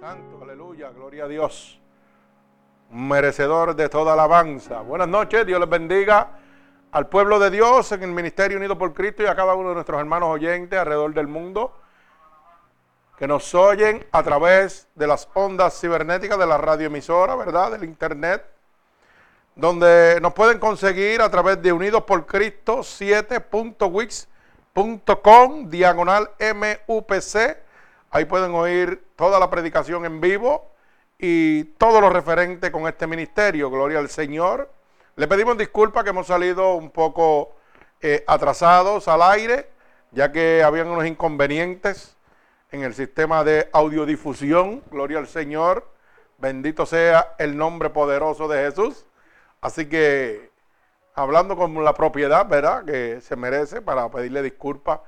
Santo, aleluya, gloria a Dios. Merecedor de toda alabanza. Buenas noches, Dios les bendiga al pueblo de Dios en el Ministerio Unido por Cristo y a cada uno de nuestros hermanos oyentes alrededor del mundo que nos oyen a través de las ondas cibernéticas de la radioemisora, ¿verdad? Del internet, donde nos pueden conseguir a través de Unidos por Cristo 7.wix.com, diagonal MUPC. Ahí pueden oír toda la predicación en vivo y todo lo referente con este ministerio. Gloria al Señor. Le pedimos disculpas que hemos salido un poco eh, atrasados al aire, ya que habían unos inconvenientes en el sistema de audiodifusión. Gloria al Señor. Bendito sea el nombre poderoso de Jesús. Así que hablando con la propiedad, ¿verdad? Que se merece para pedirle disculpas.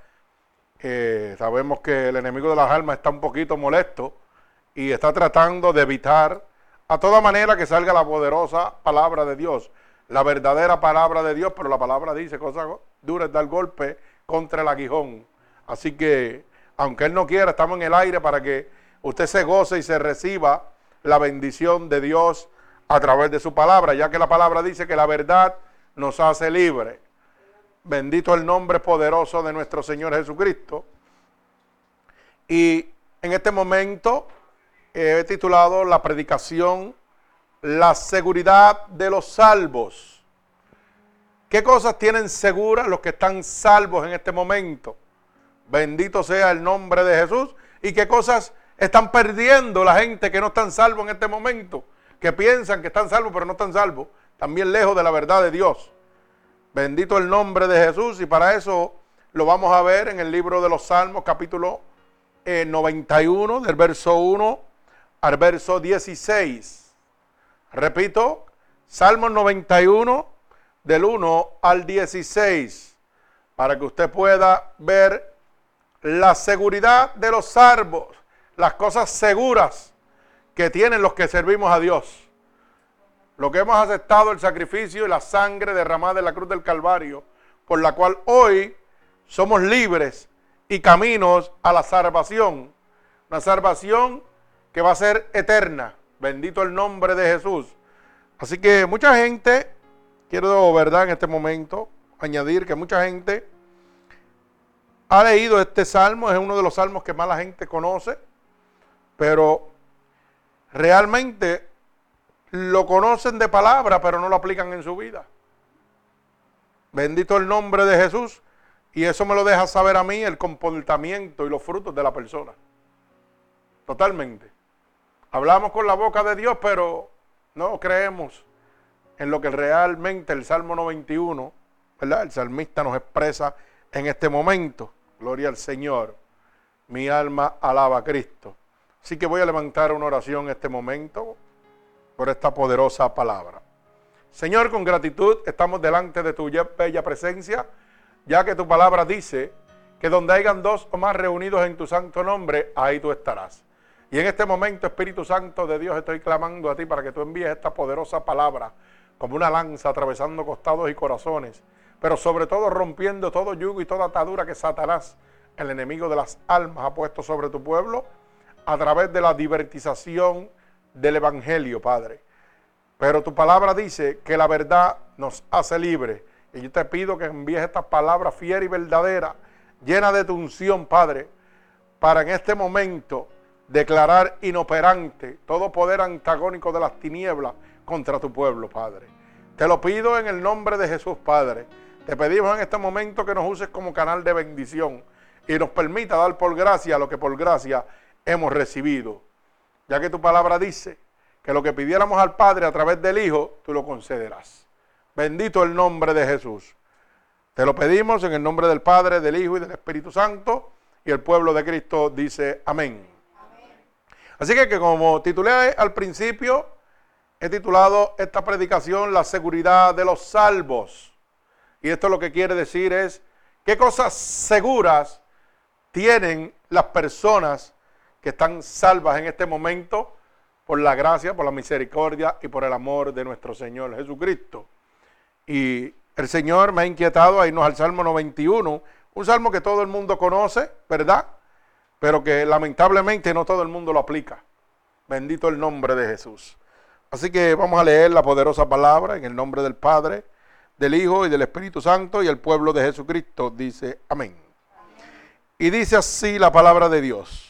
Eh, sabemos que el enemigo de las almas está un poquito molesto y está tratando de evitar a toda manera que salga la poderosa palabra de Dios la verdadera palabra de Dios, pero la palabra dice cosas duras, da el golpe contra el aguijón. Así que, aunque Él no quiera, estamos en el aire para que usted se goce y se reciba la bendición de Dios a través de su palabra, ya que la palabra dice que la verdad nos hace libre. Bendito el nombre poderoso de nuestro Señor Jesucristo. Y en este momento he titulado la predicación la seguridad de los salvos. ¿Qué cosas tienen seguras los que están salvos en este momento? Bendito sea el nombre de Jesús. ¿Y qué cosas están perdiendo la gente que no están salvos en este momento? Que piensan que están salvos pero no están salvos. También lejos de la verdad de Dios. Bendito el nombre de Jesús. Y para eso lo vamos a ver en el libro de los Salmos, capítulo 91, eh, del verso 1 al verso 16. Repito, Salmo 91 del 1 al 16, para que usted pueda ver la seguridad de los salvos, las cosas seguras que tienen los que servimos a Dios. Lo que hemos aceptado el sacrificio y la sangre derramada en la cruz del Calvario, por la cual hoy somos libres y caminos a la salvación. Una salvación que va a ser eterna Bendito el nombre de Jesús. Así que mucha gente, quiero, ¿verdad? En este momento añadir que mucha gente ha leído este salmo, es uno de los salmos que más la gente conoce, pero realmente lo conocen de palabra, pero no lo aplican en su vida. Bendito el nombre de Jesús. Y eso me lo deja saber a mí el comportamiento y los frutos de la persona. Totalmente. Hablamos con la boca de Dios, pero no creemos en lo que realmente el Salmo 91, ¿verdad? El salmista nos expresa en este momento. Gloria al Señor. Mi alma alaba a Cristo. Así que voy a levantar una oración en este momento por esta poderosa palabra. Señor, con gratitud estamos delante de tu bella presencia, ya que tu palabra dice que donde hayan dos o más reunidos en tu santo nombre, ahí tú estarás. Y en este momento, Espíritu Santo de Dios, estoy clamando a ti para que tú envíes esta poderosa palabra como una lanza atravesando costados y corazones, pero sobre todo rompiendo todo yugo y toda atadura que Satanás, el enemigo de las almas, ha puesto sobre tu pueblo a través de la divertización del Evangelio, Padre. Pero tu palabra dice que la verdad nos hace libre. Y yo te pido que envíes esta palabra fiel y verdadera, llena de tu unción, Padre, para en este momento declarar inoperante todo poder antagónico de las tinieblas contra tu pueblo, Padre. Te lo pido en el nombre de Jesús, Padre. Te pedimos en este momento que nos uses como canal de bendición y nos permita dar por gracia lo que por gracia hemos recibido. Ya que tu palabra dice que lo que pidiéramos al Padre a través del Hijo, tú lo concederás. Bendito el nombre de Jesús. Te lo pedimos en el nombre del Padre, del Hijo y del Espíritu Santo. Y el pueblo de Cristo dice amén. Así que, como titulé al principio, he titulado esta predicación La seguridad de los salvos. Y esto lo que quiere decir es qué cosas seguras tienen las personas que están salvas en este momento por la gracia, por la misericordia y por el amor de nuestro Señor Jesucristo. Y el Señor me ha inquietado a irnos al Salmo 91, un salmo que todo el mundo conoce, ¿verdad? pero que lamentablemente no todo el mundo lo aplica. Bendito el nombre de Jesús. Así que vamos a leer la poderosa palabra en el nombre del Padre, del Hijo y del Espíritu Santo y el pueblo de Jesucristo dice amén. Y dice así la palabra de Dios.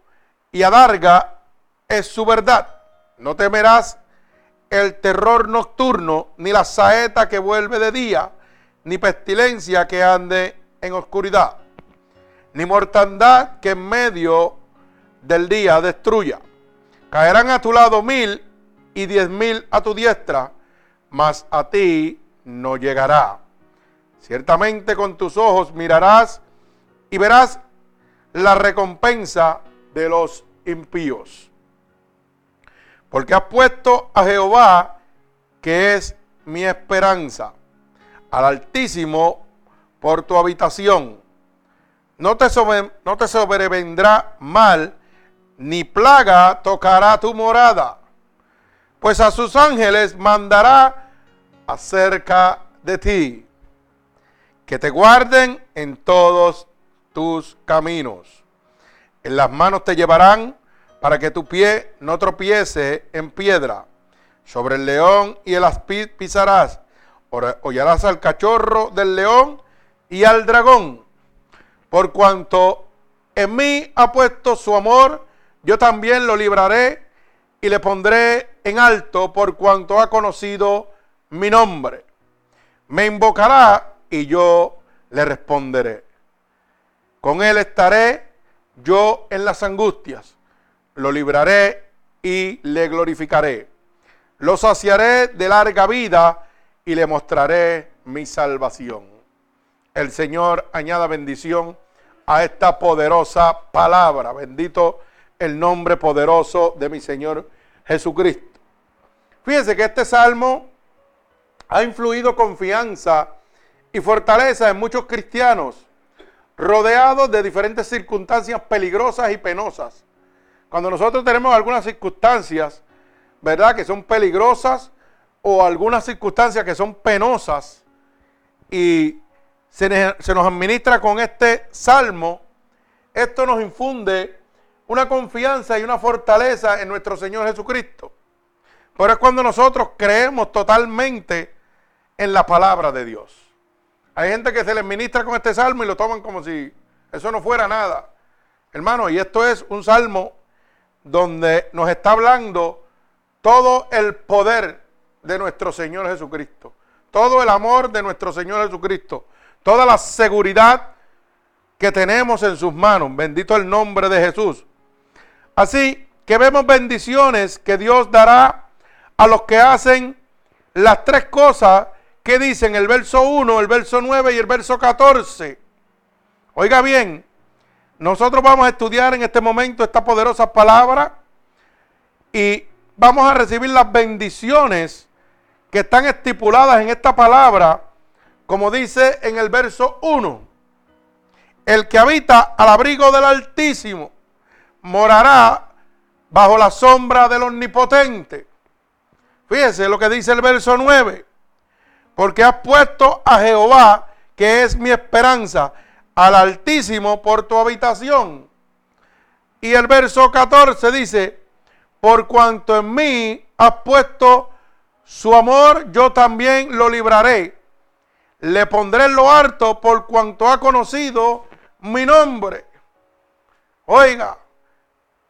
y adarga es su verdad. No temerás el terror nocturno, ni la saeta que vuelve de día, ni pestilencia que ande en oscuridad, ni mortandad que en medio del día destruya. Caerán a tu lado mil y diez mil a tu diestra, mas a ti no llegará. Ciertamente con tus ojos mirarás y verás la recompensa de los impíos. Porque has puesto a Jehová, que es mi esperanza, al Altísimo por tu habitación. No te, no te sobrevendrá mal, ni plaga tocará tu morada pues a sus ángeles mandará acerca de ti, que te guarden en todos tus caminos. En las manos te llevarán para que tu pie no tropiece en piedra. Sobre el león y el aspid pisarás. Hollarás al cachorro del león y al dragón. Por cuanto en mí ha puesto su amor, yo también lo libraré y le pondré en alto por cuanto ha conocido mi nombre. Me invocará y yo le responderé. Con él estaré yo en las angustias. Lo libraré y le glorificaré. Lo saciaré de larga vida y le mostraré mi salvación. El Señor añada bendición a esta poderosa palabra. Bendito el nombre poderoso de mi Señor Jesucristo. Fíjense que este salmo ha influido confianza y fortaleza en muchos cristianos, rodeados de diferentes circunstancias peligrosas y penosas. Cuando nosotros tenemos algunas circunstancias, ¿verdad?, que son peligrosas o algunas circunstancias que son penosas y se, se nos administra con este salmo, esto nos infunde una confianza y una fortaleza en nuestro Señor Jesucristo. Pero es cuando nosotros creemos totalmente en la palabra de Dios. Hay gente que se les ministra con este salmo y lo toman como si eso no fuera nada. Hermano, y esto es un salmo donde nos está hablando todo el poder de nuestro Señor Jesucristo, todo el amor de nuestro Señor Jesucristo, toda la seguridad que tenemos en sus manos. Bendito el nombre de Jesús. Así que vemos bendiciones que Dios dará a los que hacen las tres cosas que dicen el verso 1, el verso 9 y el verso 14. Oiga bien, nosotros vamos a estudiar en este momento esta poderosa palabra y vamos a recibir las bendiciones que están estipuladas en esta palabra, como dice en el verso 1. El que habita al abrigo del Altísimo morará bajo la sombra del Omnipotente. Fíjese lo que dice el verso 9. Porque has puesto a Jehová, que es mi esperanza, al Altísimo por tu habitación. Y el verso 14 dice, por cuanto en mí has puesto su amor, yo también lo libraré. Le pondré en lo harto por cuanto ha conocido mi nombre. Oiga,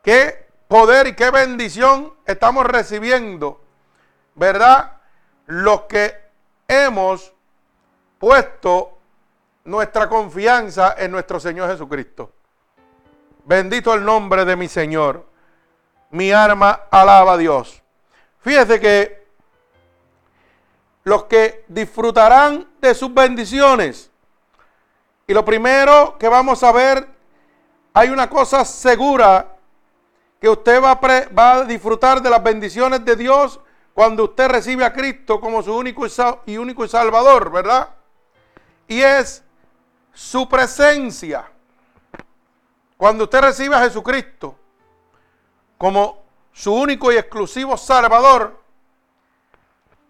qué poder y qué bendición estamos recibiendo, ¿verdad? Los que hemos puesto nuestra confianza en nuestro Señor Jesucristo. Bendito el nombre de mi Señor. Mi alma alaba a Dios. Fíjese que los que disfrutarán de sus bendiciones, y lo primero que vamos a ver, hay una cosa segura que usted va a, va a disfrutar de las bendiciones de Dios cuando usted recibe a Cristo como su único y único Salvador, ¿verdad? Y es su presencia. Cuando usted recibe a Jesucristo como su único y exclusivo Salvador,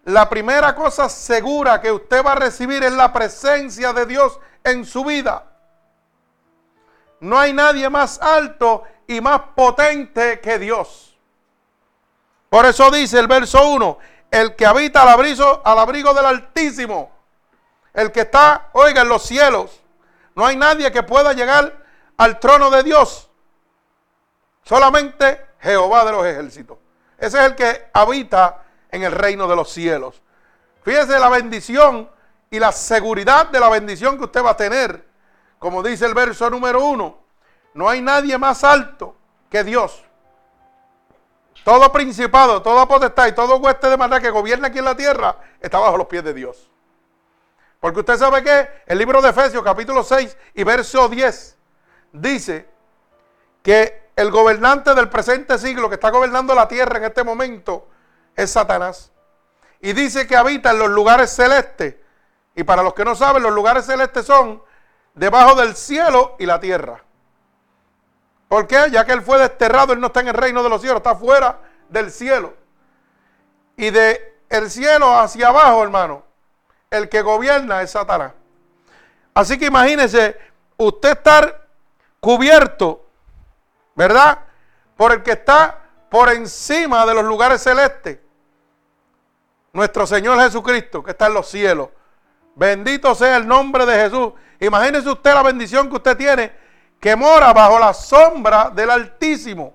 la primera cosa segura que usted va a recibir es la presencia de Dios en su vida. No hay nadie más alto y más potente que Dios. Por eso dice el verso 1, el que habita al abrigo, al abrigo del Altísimo, el que está, oiga, en los cielos. No hay nadie que pueda llegar al trono de Dios. Solamente Jehová de los ejércitos. Ese es el que habita en el reino de los cielos. Fíjese la bendición y la seguridad de la bendición que usted va a tener. Como dice el verso número uno, no hay nadie más alto que Dios. Todo principado, toda potestad y todo hueste de maldad que gobierna aquí en la tierra está bajo los pies de Dios. Porque usted sabe que el libro de Efesios capítulo 6 y verso 10 dice que el gobernante del presente siglo que está gobernando la tierra en este momento es Satanás. Y dice que habita en los lugares celestes. Y para los que no saben, los lugares celestes son debajo del cielo y la tierra. ¿Por qué? Ya que él fue desterrado, él no está en el reino de los cielos, está fuera del cielo. Y de el cielo hacia abajo, hermano, el que gobierna es Satanás. Así que imagínese usted estar cubierto, ¿verdad? Por el que está por encima de los lugares celestes. Nuestro Señor Jesucristo, que está en los cielos. Bendito sea el nombre de Jesús. Imagínese usted la bendición que usted tiene, que mora bajo la sombra del Altísimo,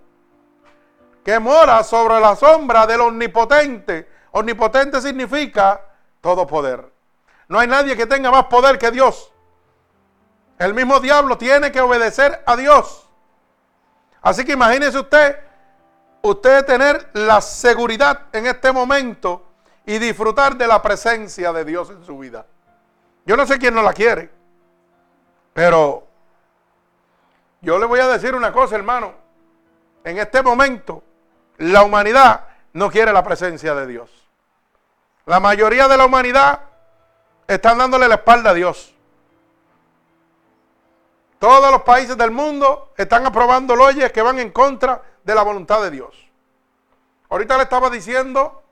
que mora sobre la sombra del Omnipotente. Omnipotente significa todo poder. No hay nadie que tenga más poder que Dios. El mismo diablo tiene que obedecer a Dios. Así que imagínese usted usted tener la seguridad en este momento y disfrutar de la presencia de Dios en su vida. Yo no sé quién no la quiere, pero yo le voy a decir una cosa, hermano. En este momento, la humanidad no quiere la presencia de Dios. La mayoría de la humanidad están dándole la espalda a Dios. Todos los países del mundo están aprobando leyes que van en contra de la voluntad de Dios. Ahorita le estaba diciendo,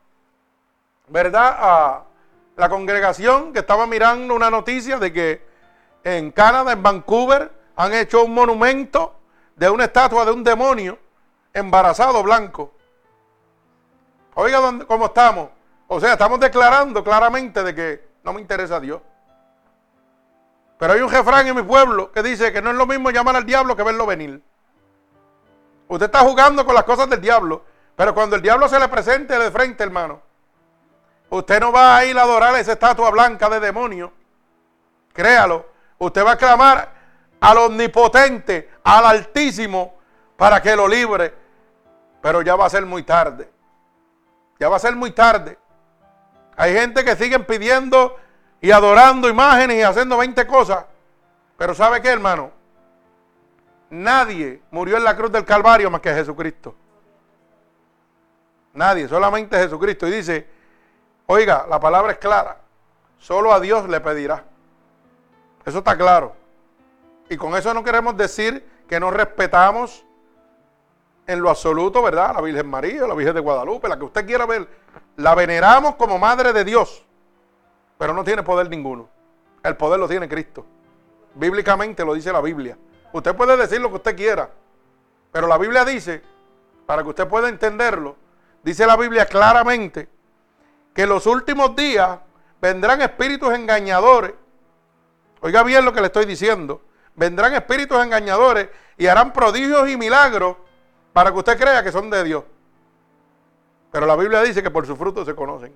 ¿verdad? A la congregación que estaba mirando una noticia de que en Canadá, en Vancouver, han hecho un monumento de una estatua de un demonio embarazado blanco. Oiga cómo estamos. O sea, estamos declarando claramente de que no me interesa a Dios. Pero hay un refrán en mi pueblo que dice que no es lo mismo llamar al diablo que verlo venir. Usted está jugando con las cosas del diablo. Pero cuando el diablo se le presente de frente, hermano, usted no va a ir a adorar a esa estatua blanca de demonio. Créalo. Usted va a clamar al omnipotente, al altísimo, para que lo libre. Pero ya va a ser muy tarde. Ya va a ser muy tarde. Hay gente que siguen pidiendo y adorando imágenes y haciendo 20 cosas. Pero ¿sabe qué, hermano? Nadie murió en la cruz del Calvario más que Jesucristo. Nadie, solamente Jesucristo. Y dice, oiga, la palabra es clara. Solo a Dios le pedirá. Eso está claro. Y con eso no queremos decir que no respetamos en lo absoluto, ¿verdad? La Virgen María, la Virgen de Guadalupe, la que usted quiera ver. La veneramos como Madre de Dios. Pero no tiene poder ninguno. El poder lo tiene Cristo. Bíblicamente lo dice la Biblia. Usted puede decir lo que usted quiera, pero la Biblia dice, para que usted pueda entenderlo, dice la Biblia claramente que en los últimos días vendrán espíritus engañadores. Oiga bien lo que le estoy diciendo. Vendrán espíritus engañadores y harán prodigios y milagros para que usted crea que son de Dios. Pero la Biblia dice que por su fruto se conocen.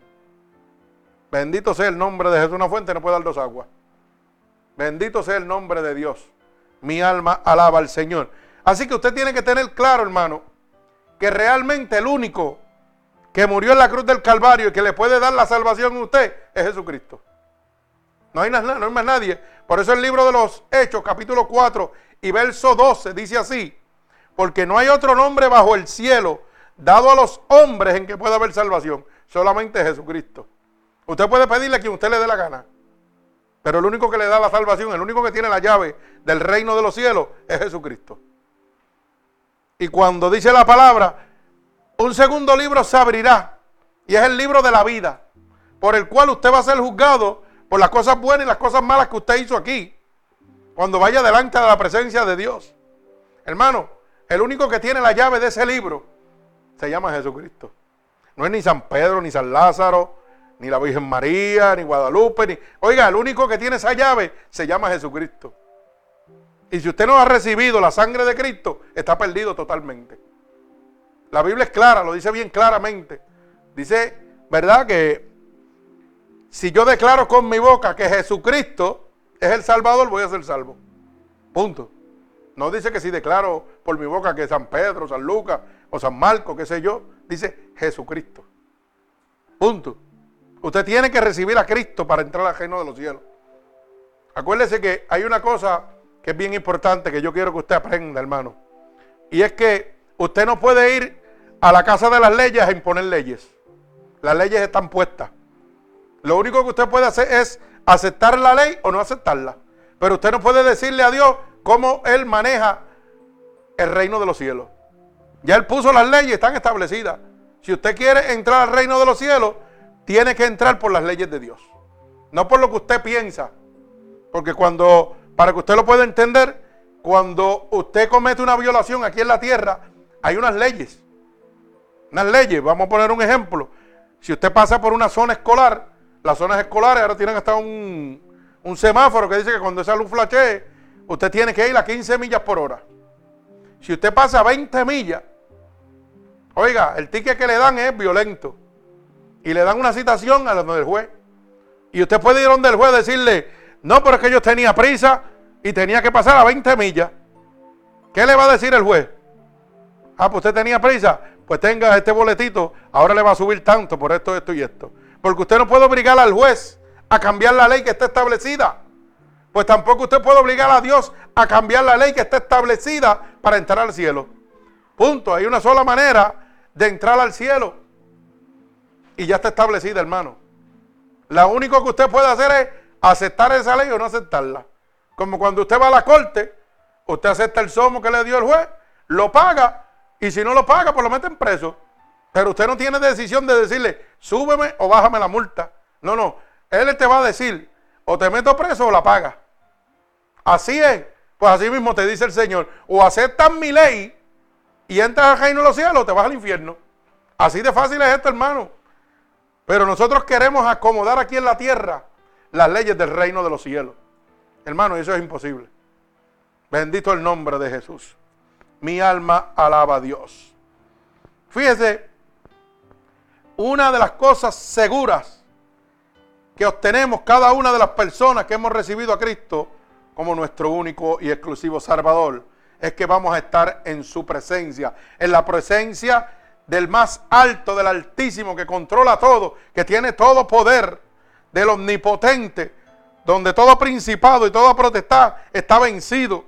Bendito sea el nombre de Jesús. Una fuente no puede dar dos aguas. Bendito sea el nombre de Dios mi alma alaba al Señor. Así que usted tiene que tener claro, hermano, que realmente el único que murió en la cruz del Calvario y que le puede dar la salvación a usted es Jesucristo. No hay, no hay más nadie. Por eso el libro de los Hechos, capítulo 4 y verso 12, dice así. porque no hay otro nombre bajo el cielo dado a los hombres en que pueda haber salvación, solamente Jesucristo. Usted puede pedirle a quien usted le dé la gana, pero el único que le da la salvación, el único que tiene la llave del reino de los cielos es Jesucristo. Y cuando dice la palabra, un segundo libro se abrirá, y es el libro de la vida, por el cual usted va a ser juzgado por las cosas buenas y las cosas malas que usted hizo aquí, cuando vaya delante de la presencia de Dios. Hermano, el único que tiene la llave de ese libro se llama Jesucristo. No es ni San Pedro, ni San Lázaro, ni la Virgen María, ni Guadalupe, ni... Oiga, el único que tiene esa llave se llama Jesucristo. Y si usted no ha recibido la sangre de Cristo, está perdido totalmente. La Biblia es clara, lo dice bien claramente. Dice, ¿verdad? Que si yo declaro con mi boca que Jesucristo es el Salvador, voy a ser salvo. Punto. No dice que si declaro por mi boca que San Pedro, San Lucas o San Marco, qué sé yo, dice Jesucristo. Punto. Usted tiene que recibir a Cristo para entrar al reino de los cielos. Acuérdese que hay una cosa que es bien importante que yo quiero que usted aprenda, hermano. Y es que usted no puede ir a la casa de las leyes a imponer leyes. Las leyes están puestas. Lo único que usted puede hacer es aceptar la ley o no aceptarla. Pero usted no puede decirle a Dios cómo Él maneja el reino de los cielos. Ya Él puso las leyes, están establecidas. Si usted quiere entrar al reino de los cielos, tiene que entrar por las leyes de Dios. No por lo que usted piensa. Porque cuando, para que usted lo pueda entender, cuando usted comete una violación aquí en la tierra, hay unas leyes. Unas leyes, vamos a poner un ejemplo. Si usted pasa por una zona escolar, las zonas escolares ahora tienen hasta un, un semáforo que dice que cuando esa luz flashee, usted tiene que ir a 15 millas por hora. Si usted pasa a 20 millas, oiga, el ticket que le dan es violento. Y le dan una citación a donde el juez. Y usted puede ir donde el juez decirle, no, pero es que yo tenía prisa y tenía que pasar a 20 millas. ¿Qué le va a decir el juez? Ah, pues usted tenía prisa, pues tenga este boletito, ahora le va a subir tanto por esto, esto y esto. Porque usted no puede obligar al juez a cambiar la ley que está establecida. Pues tampoco usted puede obligar a Dios a cambiar la ley que está establecida para entrar al cielo. Punto. Hay una sola manera de entrar al cielo. Y ya está establecida, hermano. Lo único que usted puede hacer es aceptar esa ley o no aceptarla. Como cuando usted va a la corte, usted acepta el somo que le dio el juez, lo paga, y si no lo paga, pues lo meten preso. Pero usted no tiene decisión de decirle, súbeme o bájame la multa. No, no. Él te va a decir, o te meto preso o la paga. Así es. Pues así mismo te dice el Señor. O aceptas mi ley y entras al reino de los cielos o te vas al infierno. Así de fácil es esto, hermano. Pero nosotros queremos acomodar aquí en la tierra las leyes del reino de los cielos. Hermano, eso es imposible. Bendito el nombre de Jesús. Mi alma alaba a Dios. Fíjese, una de las cosas seguras que obtenemos cada una de las personas que hemos recibido a Cristo como nuestro único y exclusivo Salvador es que vamos a estar en su presencia, en la presencia del más alto, del altísimo, que controla todo, que tiene todo poder, del omnipotente, donde todo principado y toda protestad está vencido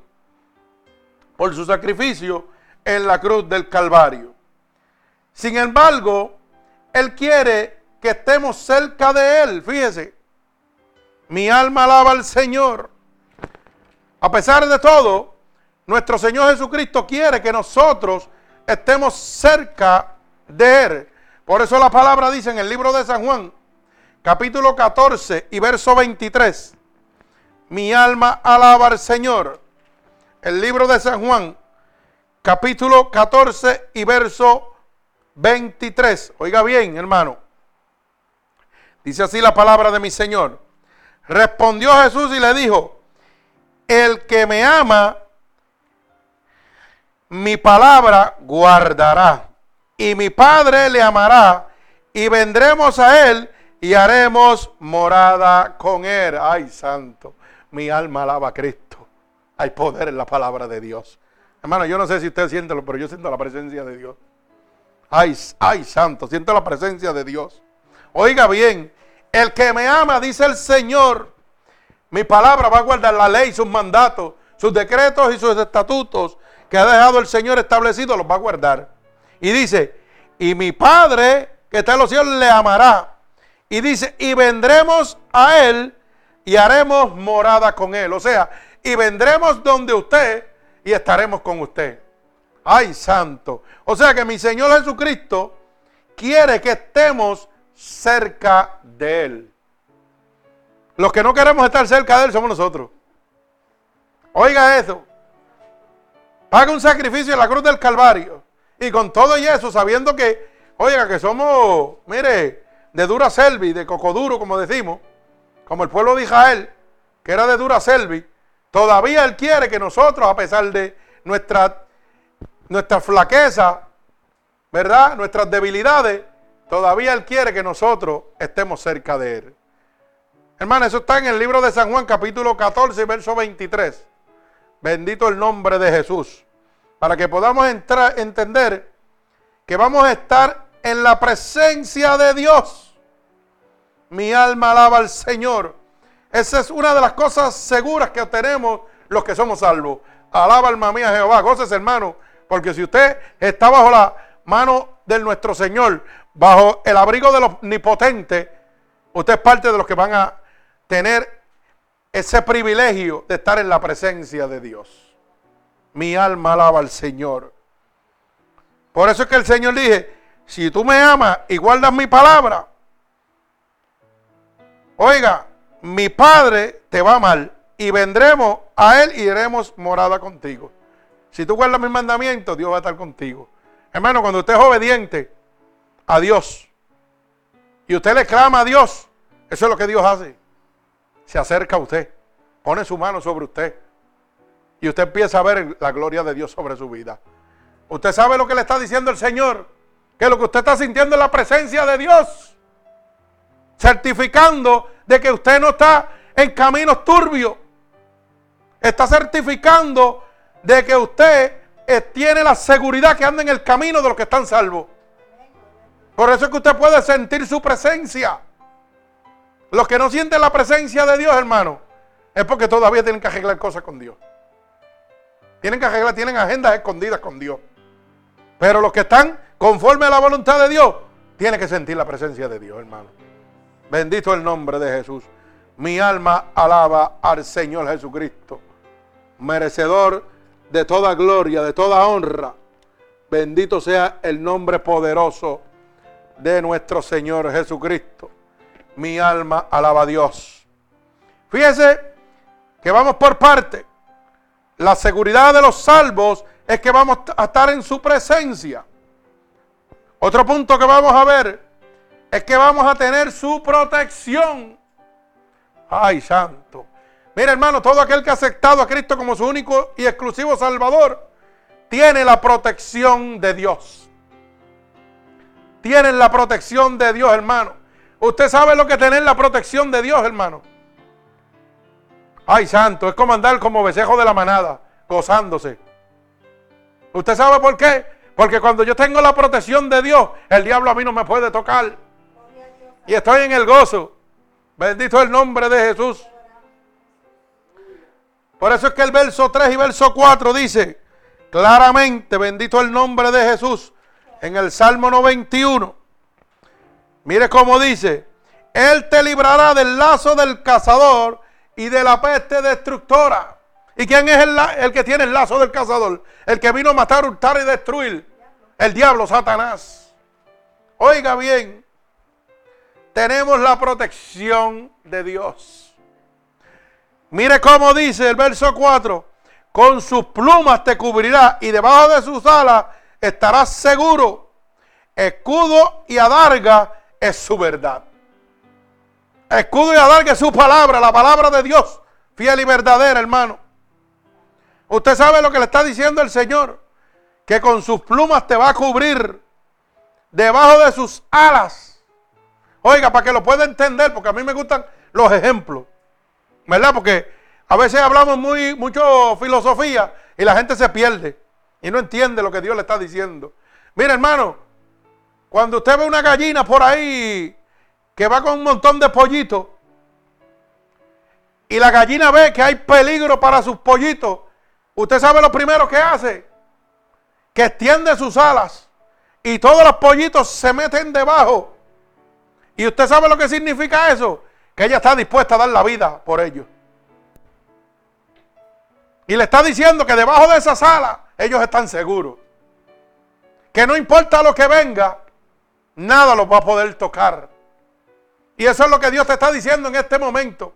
por su sacrificio en la cruz del Calvario. Sin embargo, él quiere que estemos cerca de Él. Fíjese, mi alma alaba al Señor. A pesar de todo, nuestro Señor Jesucristo quiere que nosotros estemos cerca de Él. Por eso la palabra dice en el libro de San Juan, capítulo 14 y verso 23, mi alma alaba al Señor. El libro de San Juan, capítulo 14 y verso 23. Oiga bien, hermano. Dice así la palabra de mi Señor. Respondió Jesús y le dijo, el que me ama, mi palabra guardará. Y mi Padre le amará. Y vendremos a él y haremos morada con él. Ay, santo. Mi alma alaba a Cristo. Hay poder en la palabra de Dios. Hermano, yo no sé si usted siente, pero yo siento la presencia de Dios. Ay, ay, santo, siento la presencia de Dios. Oiga bien, el que me ama, dice el Señor, mi palabra va a guardar la ley, sus mandatos, sus decretos y sus estatutos que ha dejado el Señor establecido los va a guardar. Y dice, y mi Padre que está en los cielos le amará. Y dice, y vendremos a Él y haremos morada con Él. O sea, y vendremos donde usted y estaremos con usted. Ay, santo. O sea que mi Señor Jesucristo quiere que estemos cerca de Él. Los que no queremos estar cerca de Él somos nosotros. Oiga eso. Paga un sacrificio en la cruz del Calvario. Y con todo y eso, sabiendo que, oiga, que somos, mire, de dura selvi, de cocoduro, como decimos, como el pueblo de Israel, que era de dura selvi, todavía Él quiere que nosotros, a pesar de nuestra, nuestra flaqueza, ¿verdad? Nuestras debilidades, todavía Él quiere que nosotros estemos cerca de Él. Hermano, eso está en el libro de San Juan, capítulo 14, verso 23. Bendito el nombre de Jesús. Para que podamos entrar, entender que vamos a estar en la presencia de Dios. Mi alma alaba al Señor. Esa es una de las cosas seguras que obtenemos los que somos salvos. Alaba alma mía Jehová. Goces, hermano. Porque si usted está bajo la mano de nuestro Señor, bajo el abrigo de los omnipotentes, usted es parte de los que van a tener ese privilegio de estar en la presencia de Dios. Mi alma alaba al Señor. Por eso es que el Señor dije, si tú me amas y guardas mi palabra, oiga, mi Padre te va amar y vendremos a Él y iremos morada contigo. Si tú guardas mis mandamientos, Dios va a estar contigo. Hermano, cuando usted es obediente a Dios y usted le clama a Dios, eso es lo que Dios hace se acerca a usted, pone su mano sobre usted y usted empieza a ver la gloria de Dios sobre su vida. Usted sabe lo que le está diciendo el Señor, que lo que usted está sintiendo es la presencia de Dios, certificando de que usted no está en caminos turbios, está certificando de que usted eh, tiene la seguridad que anda en el camino de los que están salvos. Por eso es que usted puede sentir su presencia. Los que no sienten la presencia de Dios, hermano, es porque todavía tienen que arreglar cosas con Dios. Tienen que arreglar, tienen agendas escondidas con Dios. Pero los que están conforme a la voluntad de Dios, tienen que sentir la presencia de Dios, hermano. Bendito el nombre de Jesús. Mi alma alaba al Señor Jesucristo, merecedor de toda gloria, de toda honra. Bendito sea el nombre poderoso de nuestro Señor Jesucristo mi alma alaba a Dios. Fíjese que vamos por parte. La seguridad de los salvos es que vamos a estar en su presencia. Otro punto que vamos a ver es que vamos a tener su protección. Ay, santo. Mira, hermano, todo aquel que ha aceptado a Cristo como su único y exclusivo Salvador, tiene la protección de Dios. Tienen la protección de Dios, hermano. Usted sabe lo que es tener la protección de Dios, hermano. Ay, santo, es como andar como besejo de la manada, gozándose. ¿Usted sabe por qué? Porque cuando yo tengo la protección de Dios, el diablo a mí no me puede tocar. Y estoy en el gozo. Bendito el nombre de Jesús. Por eso es que el verso 3 y verso 4 dice claramente, bendito el nombre de Jesús, en el Salmo 91. Mire cómo dice, Él te librará del lazo del cazador y de la peste destructora. ¿Y quién es el, el, que tiene el lazo del cazador? El que vino a matar, hurtar y destruir. El diablo, Satanás. Oiga bien, tenemos la protección de Dios. Mire cómo dice el verso 4, con sus plumas te cubrirá y debajo de sus alas estarás seguro. Escudo y adarga es su verdad. Escudo y adarga es su palabra, la palabra de Dios, fiel y verdadera, hermano. Usted sabe lo que le está diciendo el Señor, que con sus plumas te va a cubrir debajo de sus alas. Oiga, para que lo pueda entender, porque a mí me gustan los ejemplos, ¿verdad? Porque a veces hablamos muy mucho filosofía y la gente se pierde y no entiende lo que Dios le está diciendo. Mira, hermano, cuando usted ve una gallina por ahí que va con un montón de pollitos y la gallina ve que hay peligro para sus pollitos, usted sabe lo primero que hace. que extiende sus alas y todos los pollitos se meten debajo. ¿Y usted sabe lo que significa eso? Que ella está dispuesta a dar la vida por ellos. Y le está diciendo que debajo de esa sala ellos están seguros. Que no importa lo que venga, nada los va a poder tocar. Y eso es lo que Dios te está diciendo en este momento.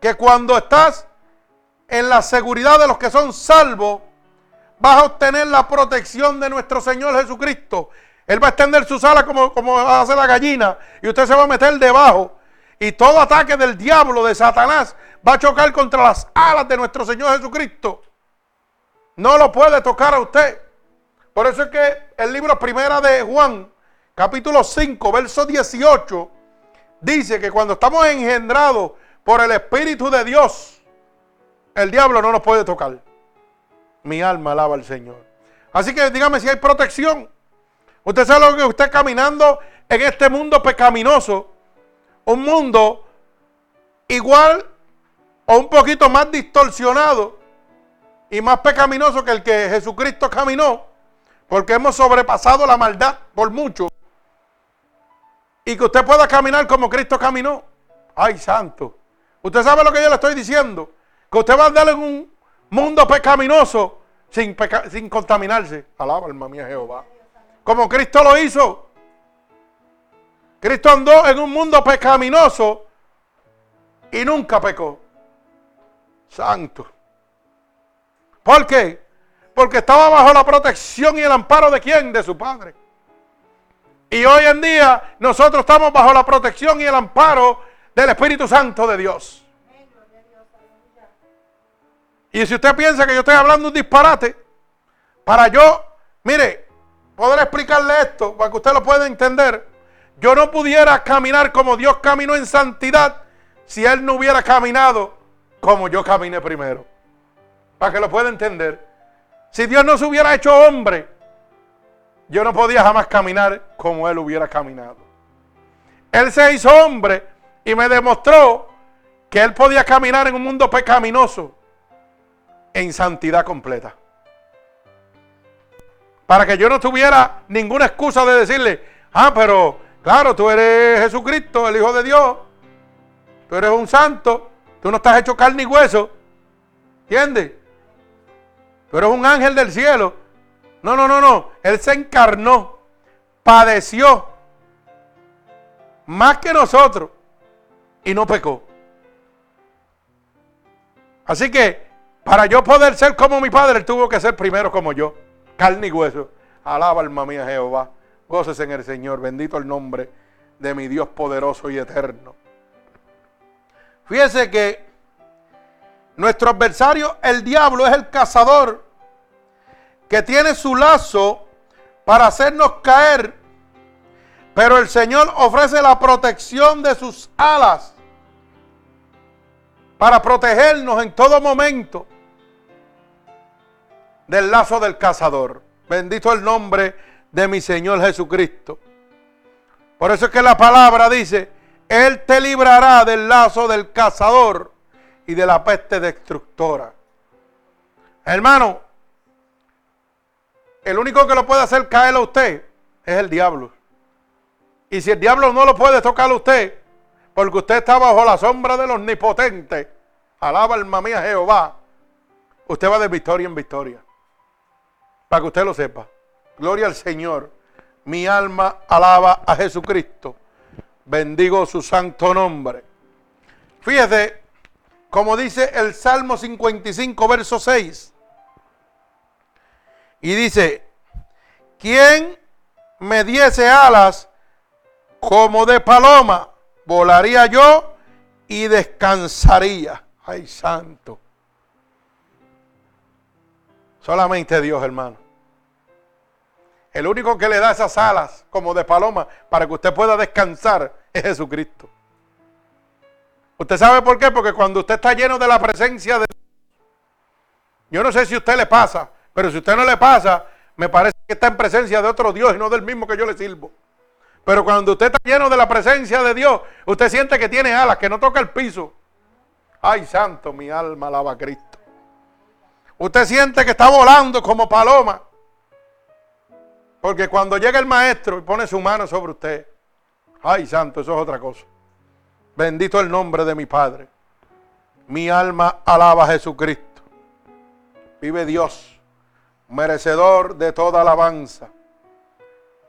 Que cuando estás en la seguridad de los que son salvos, vas a obtener la protección de nuestro Señor Jesucristo. Él va a extender sus alas como, como hace la gallina y usted se va a meter debajo. Y todo ataque del diablo, de Satanás, va a chocar contra las alas de nuestro Señor Jesucristo. No lo puede tocar a usted. Por eso es que el libro primera de Juan, capítulo 5, verso 18, dice que cuando estamos engendrados por el Espíritu de Dios, el diablo no nos puede tocar. Mi alma alaba al Señor. Así que dígame si hay protección. Usted sabe lo que usted caminando en este mundo pecaminoso. Un mundo igual o un poquito más distorsionado y más pecaminoso que el que Jesucristo caminó. Porque hemos sobrepasado la maldad por mucho. Y que usted pueda caminar como Cristo caminó. Ay, santo. Usted sabe lo que yo le estoy diciendo. Que usted va a andar en un mundo pecaminoso sin, contaminarse. Alaba alma mía Jehová. Como Cristo lo hizo. Cristo andó en un mundo pecaminoso y nunca pecó. Santo. ¿Por qué? Porque estaba bajo la protección y el amparo de quién? De su Padre. Y hoy en día nosotros estamos bajo la protección y el amparo del Espíritu Santo de Dios. Y si usted piensa que yo estoy hablando un disparate, para yo, mire, poder explicarle esto, para que usted lo pueda entender, yo no pudiera caminar como Dios caminó en santidad si Él no hubiera caminado como yo caminé primero. Para que lo pueda entender. Si Dios no se hubiera hecho hombre, yo no podía jamás caminar como Él hubiera caminado. Él se hizo hombre y me demostró que Él podía caminar en un mundo pecaminoso en santidad completa. Para que yo no tuviera ninguna excusa de decirle, ah, pero claro, tú eres Jesucristo, el Hijo de Dios, tú eres un santo, tú no estás hecho carne y hueso, ¿entiendes? Tú eres un ángel del cielo. No, no, no, no, Él se encarnó, padeció más que nosotros y no pecó. Así que para yo poder ser como mi padre, él tuvo que ser primero como yo, carne y hueso. Alaba alma mía Jehová. Goces en el Señor. Bendito el nombre de mi Dios poderoso y eterno. Fíjese que nuestro adversario, el diablo, es el cazador que tiene su lazo para hacernos caer. Pero el Señor ofrece la protección de sus alas para protegernos en todo momento del lazo del cazador. Bendito el nombre de mi Señor Jesucristo. Por eso es que la palabra dice, Él te librará del lazo del cazador y de la peste destructora. Hermano, el único que lo puede hacer caer a usted es el diablo. Y si el diablo no lo puede tocar a usted, porque usted está bajo la sombra del omnipotente, alaba alma mía Jehová, usted va de victoria en victoria. Para que usted lo sepa. Gloria al Señor. Mi alma alaba a Jesucristo. Bendigo su santo nombre. Fíjese, como dice el Salmo 55, verso 6. Y dice, ¿quién me diese alas como de paloma? Volaría yo y descansaría. Ay, santo. Solamente Dios, hermano. El único que le da esas alas como de paloma para que usted pueda descansar es Jesucristo. ¿Usted sabe por qué? Porque cuando usted está lleno de la presencia de Dios, yo no sé si a usted le pasa, pero si a usted no le pasa, me parece que está en presencia de otro Dios y no del mismo que yo le sirvo. Pero cuando usted está lleno de la presencia de Dios, usted siente que tiene alas, que no toca el piso. Ay, santo, mi alma alaba a Cristo. Usted siente que está volando como paloma. Porque cuando llega el maestro y pone su mano sobre usted, ay santo, eso es otra cosa. Bendito el nombre de mi Padre. Mi alma alaba a Jesucristo. Vive Dios, merecedor de toda alabanza.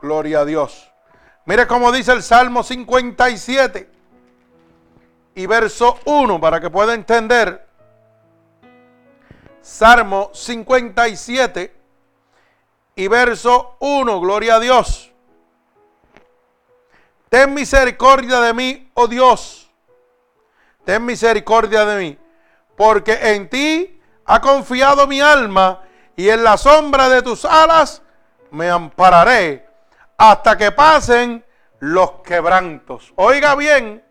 Gloria a Dios. Mire cómo dice el Salmo 57 y verso 1 para que pueda entender. Salmo 57 y verso 1, gloria a Dios. Ten misericordia de mí, oh Dios. Ten misericordia de mí, porque en ti ha confiado mi alma y en la sombra de tus alas me ampararé hasta que pasen los quebrantos. Oiga bien,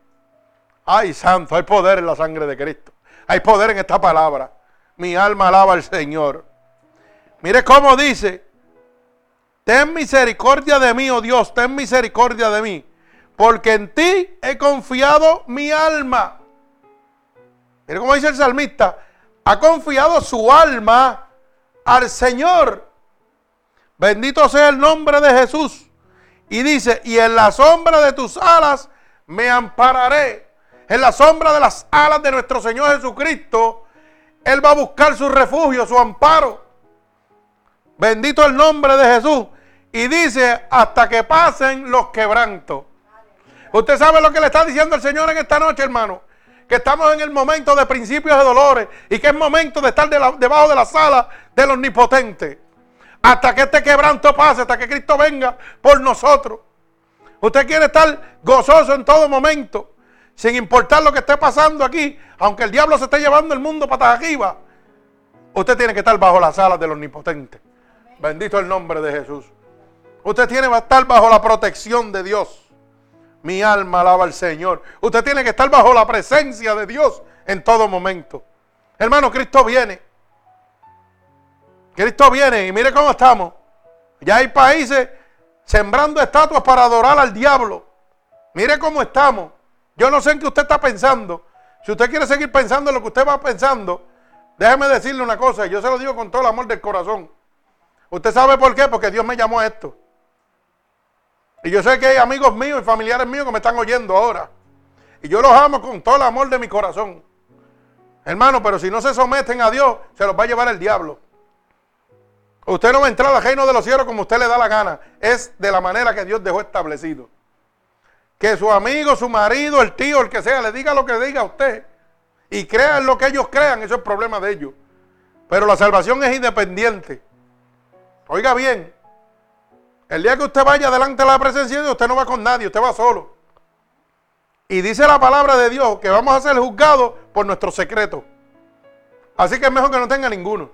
ay santo, hay poder en la sangre de Cristo. Hay poder en esta palabra. Mi alma alaba al Señor. Mire cómo dice, ten misericordia de mí, oh Dios, ten misericordia de mí, porque en ti he confiado mi alma. Mire cómo dice el salmista, ha confiado su alma al Señor. Bendito sea el nombre de Jesús. Y dice, y en la sombra de tus alas me ampararé. En la sombra de las alas de nuestro Señor Jesucristo, Él va a buscar su refugio, su amparo. Bendito el nombre de Jesús. Y dice, hasta que pasen los quebrantos. Usted sabe lo que le está diciendo el Señor en esta noche, hermano. Que estamos en el momento de principios de dolores y que es momento de estar debajo de la sala del omnipotente hasta que este quebranto pase, hasta que Cristo venga por nosotros. Usted quiere estar gozoso en todo momento, sin importar lo que esté pasando aquí, aunque el diablo se esté llevando el mundo para arriba. Usted tiene que estar bajo las alas del omnipotente. Bendito el nombre de Jesús. Usted tiene que estar bajo la protección de Dios. Mi alma alaba al Señor. Usted tiene que estar bajo la presencia de Dios en todo momento. Hermano, Cristo viene. Cristo viene y mire cómo estamos. Ya hay países sembrando estatuas para adorar al diablo. Mire cómo estamos. Yo no sé en qué usted está pensando. Si usted quiere seguir pensando en lo que usted va pensando, déjeme decirle una cosa. Yo se lo digo con todo el amor del corazón. ¿Usted sabe por qué? Porque Dios me llamó a esto. Y yo sé que hay amigos míos y familiares míos que me están oyendo ahora. Y yo los amo con todo el amor de mi corazón. Hermano, pero si no se someten a Dios, se los va a llevar el diablo. Usted no va a entrar al reino de los cielos como usted le da la gana. Es de la manera que Dios dejó establecido. Que su amigo, su marido, el tío, el que sea, le diga lo que diga a usted. Y crean lo que ellos crean, eso es problema de ellos. Pero la salvación es independiente. Oiga bien, el día que usted vaya delante de la presencia de Dios, usted no va con nadie, usted va solo. Y dice la palabra de Dios que vamos a ser juzgados por nuestros secretos. Así que es mejor que no tenga ninguno.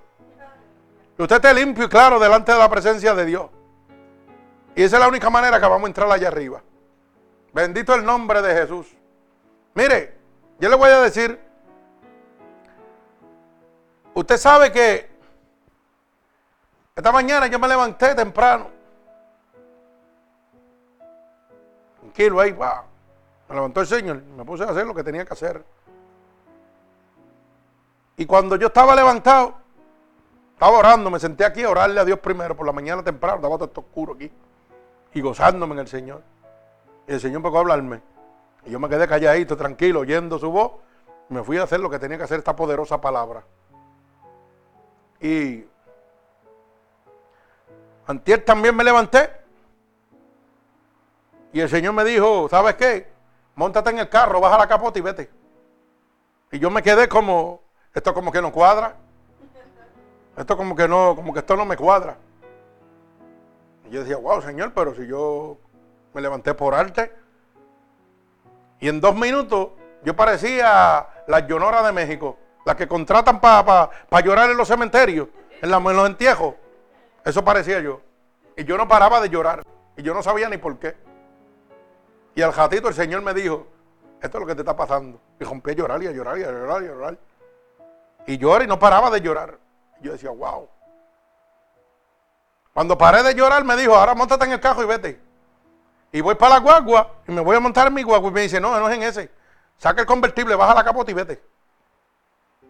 Que usted esté limpio y claro delante de la presencia de Dios. Y esa es la única manera que vamos a entrar allá arriba. Bendito el nombre de Jesús. Mire, yo le voy a decir, usted sabe que esta mañana yo me levanté temprano. Tranquilo ahí, va. Me levantó el Señor, me puse a hacer lo que tenía que hacer. Y cuando yo estaba levantado, estaba orando, me senté aquí a orarle a Dios primero por la mañana temprano, estaba todo oscuro aquí. Y gozándome en el Señor. Y el Señor empezó a hablarme. Y yo me quedé calladito, tranquilo, oyendo su voz. Me fui a hacer lo que tenía que hacer esta poderosa palabra. Y antier también me levanté. Y el Señor me dijo, ¿sabes qué? Móntate en el carro, baja la capota y vete. Y yo me quedé como, esto como que no cuadra. Esto como que no, como que esto no me cuadra. Y yo decía, wow, Señor, pero si yo me levanté por arte. Y en dos minutos yo parecía la llonora de México, la que contratan para llorar en los cementerios, en, los entierros. Eso parecía yo. Y yo no paraba de llorar. Y yo no sabía ni por qué. Y al ratito el Señor me dijo, esto es lo que te está pasando. Y rompí a llorar y a llorar y a llorar y a llorar. Y lloré y no paraba de llorar. Yo decía, wow. Cuando paré de llorar, me dijo, ahora montate en el carro y vete. Y voy para la guagua y me voy a montar en mi guagua. Y me dice, no, no es en ese. Saca el convertible, baja la capota y vete.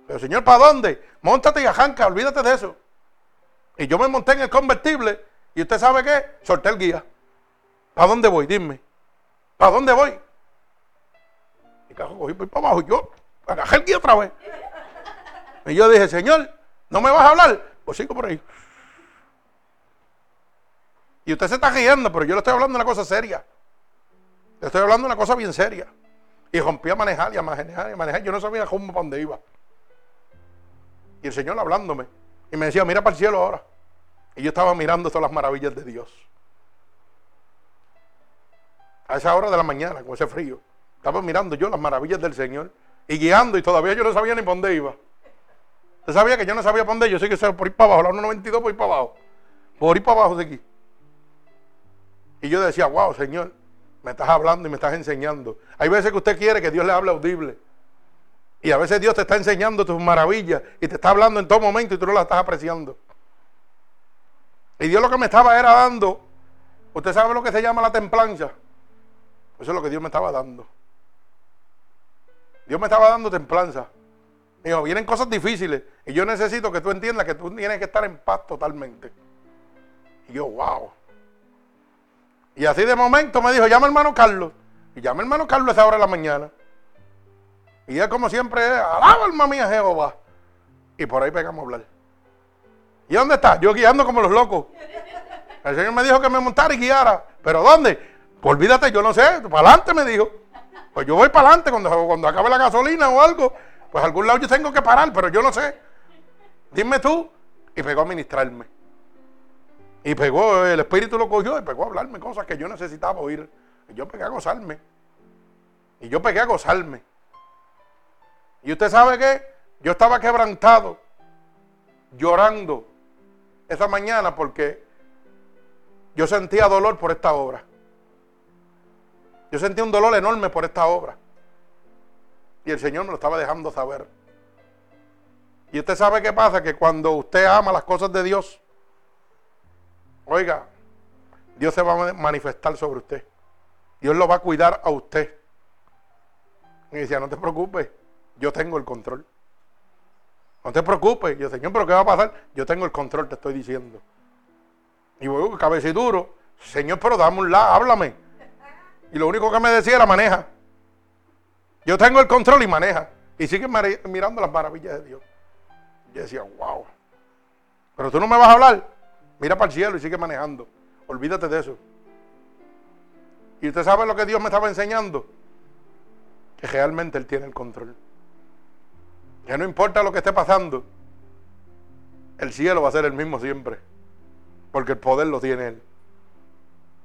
Pero Señor, ¿para dónde? Móntate y ajanca, olvídate de eso. Y yo me monté en el convertible y usted sabe qué, solté el guía. ¿Para dónde voy? Dime. ¿Para dónde voy? Y cajo cogí para abajo yo agajé el guía otra vez. Y yo dije, Señor, ¿no me vas a hablar? Pues sigo por ahí. Y usted se está riendo, pero yo le estoy hablando de una cosa seria. Le estoy hablando de una cosa bien seria. Y rompí a manejar y a manejar y a manejar. Yo no sabía cómo para dónde iba. Y el Señor hablándome. Y me decía, mira para el cielo ahora. Y yo estaba mirando todas las maravillas de Dios. A esa hora de la mañana, con ese frío. Estaba mirando yo las maravillas del Señor. Y guiando, y todavía yo no sabía ni para dónde iba. Usted sabía que yo no sabía para dónde, yo sé que por ir para abajo, la 192 por ir para abajo. Por ir para abajo de aquí. Y yo decía, wow, Señor, me estás hablando y me estás enseñando. Hay veces que usted quiere que Dios le hable audible. Y a veces Dios te está enseñando tus maravillas y te está hablando en todo momento y tú no la estás apreciando. Y Dios lo que me estaba era dando, usted sabe lo que se llama la templanza. Eso es lo que Dios me estaba dando. Dios me estaba dando templanza. Dijo, vienen cosas difíciles y yo necesito que tú entiendas que tú tienes que estar en paz totalmente. Y yo, wow. Y así de momento me dijo, llama hermano Carlos. Y llama hermano Carlos a esa hora de la mañana. Y él como siempre, alaba alma mía Jehová. Y por ahí pegamos a hablar. ¿Y dónde está? Yo guiando como los locos. El Señor me dijo que me montara y guiara. ¿Pero dónde? Pues olvídate, yo no sé. Para adelante me dijo. Pues yo voy para adelante cuando, cuando acabe la gasolina o algo. Pues a algún lado yo tengo que parar, pero yo no sé. Dime tú. Y pegó a ministrarme. Y pegó, el Espíritu lo cogió y pegó a hablarme cosas que yo necesitaba oír. Y yo pegué a gozarme. Y yo pegué a gozarme. Y usted sabe que yo estaba quebrantado, llorando esa mañana porque yo sentía dolor por esta obra. Yo sentía un dolor enorme por esta obra. Y el Señor me lo estaba dejando saber. Y usted sabe qué pasa, que cuando usted ama las cosas de Dios, Oiga, Dios se va a manifestar sobre usted. Dios lo va a cuidar a usted. Y decía, no te preocupes, yo tengo el control. No te preocupes. Yo, Señor, pero ¿qué va a pasar? Yo tengo el control, te estoy diciendo. Y voy, cabeciduro. Señor, pero dame un lado, háblame. Y lo único que me decía era maneja. Yo tengo el control y maneja. Y sigue mirando las maravillas de Dios. Yo decía, wow. Pero tú no me vas a hablar. Mira para el cielo y sigue manejando. Olvídate de eso. Y usted sabe lo que Dios me estaba enseñando. Que realmente Él tiene el control. Que no importa lo que esté pasando. El cielo va a ser el mismo siempre. Porque el poder lo tiene Él.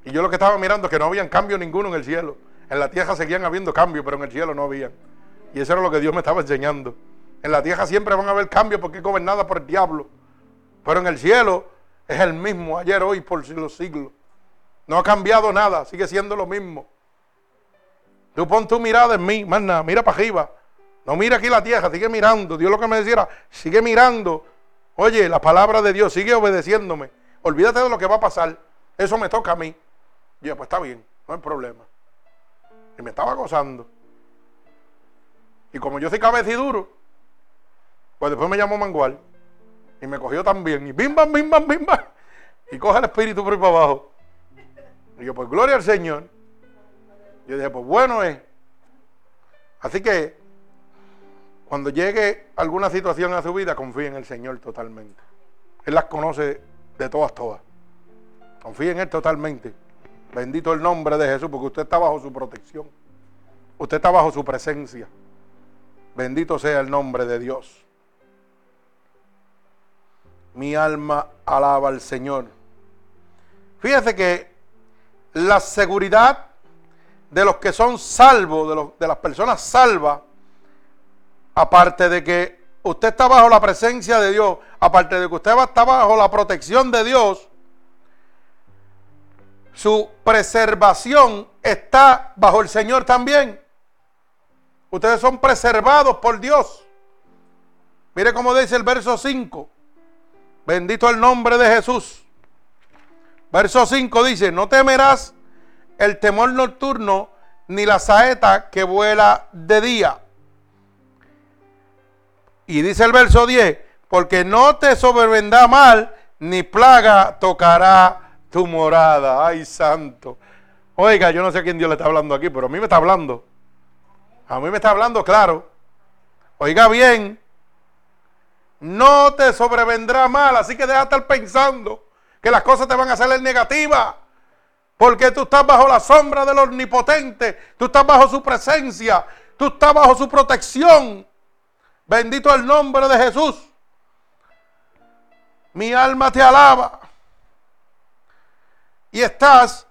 Y yo lo que estaba mirando es que no habían cambio ninguno en el cielo. En la tierra seguían habiendo cambios, pero en el cielo no había. Y eso era lo que Dios me estaba enseñando. En la tierra siempre van a haber cambios porque es gobernada por el diablo. Pero en el cielo es el mismo ayer, hoy, por los siglos. No ha cambiado nada, sigue siendo lo mismo. Tú pon tu mirada en mí, más nada, mira para arriba. No mira aquí la tierra, sigue mirando. Dios lo que me decía sigue mirando. Oye, la palabra de Dios, sigue obedeciéndome. Olvídate de lo que va a pasar. Eso me toca a mí. Yo, pues está bien, no hay problema. Y me estaba gozando. Y como yo soy cabeciduro, pues después me llamó Mangual. Y me cogió también. Y bim, bam, bim, bam, bim, bam. Y coge el espíritu por ahí para abajo. Y yo, pues gloria al Señor. Yo dije, pues bueno es. Así que cuando llegue alguna situación a su vida, confíe en el Señor totalmente. Él las conoce de todas, todas. Confíe en Él totalmente. Bendito el nombre de Jesús, porque usted está bajo su protección. Usted está bajo su presencia. Bendito sea el nombre de Dios mi alma alaba al Señor. Fíjese que la seguridad de los que son salvos, de, las personas salvas, aparte de que usted está bajo la presencia de Dios, aparte de que usted está bajo la protección de Dios, su preservación está bajo el Señor también. Ustedes son preservados por Dios. Mire cómo dice el verso 5. Bendito el nombre de Jesús. Verso 5 dice, no temerás el temor nocturno ni la saeta que vuela de día. Y dice el verso 10, porque no te sobrevendrá mal, ni plaga tocará tu morada. Ay, santo. Oiga, yo no sé a quién Dios le está hablando aquí, pero a mí me está hablando. A mí me está hablando claro. Oiga bien, no te sobrevendrá mal, así que deja de estar pensando que las cosas te van a salir negativas. Porque tú estás bajo la sombra del omnipotente, tú estás bajo su presencia, tú estás bajo su protección. Bendito el nombre de Jesús. Mi alma te alaba. Y estás,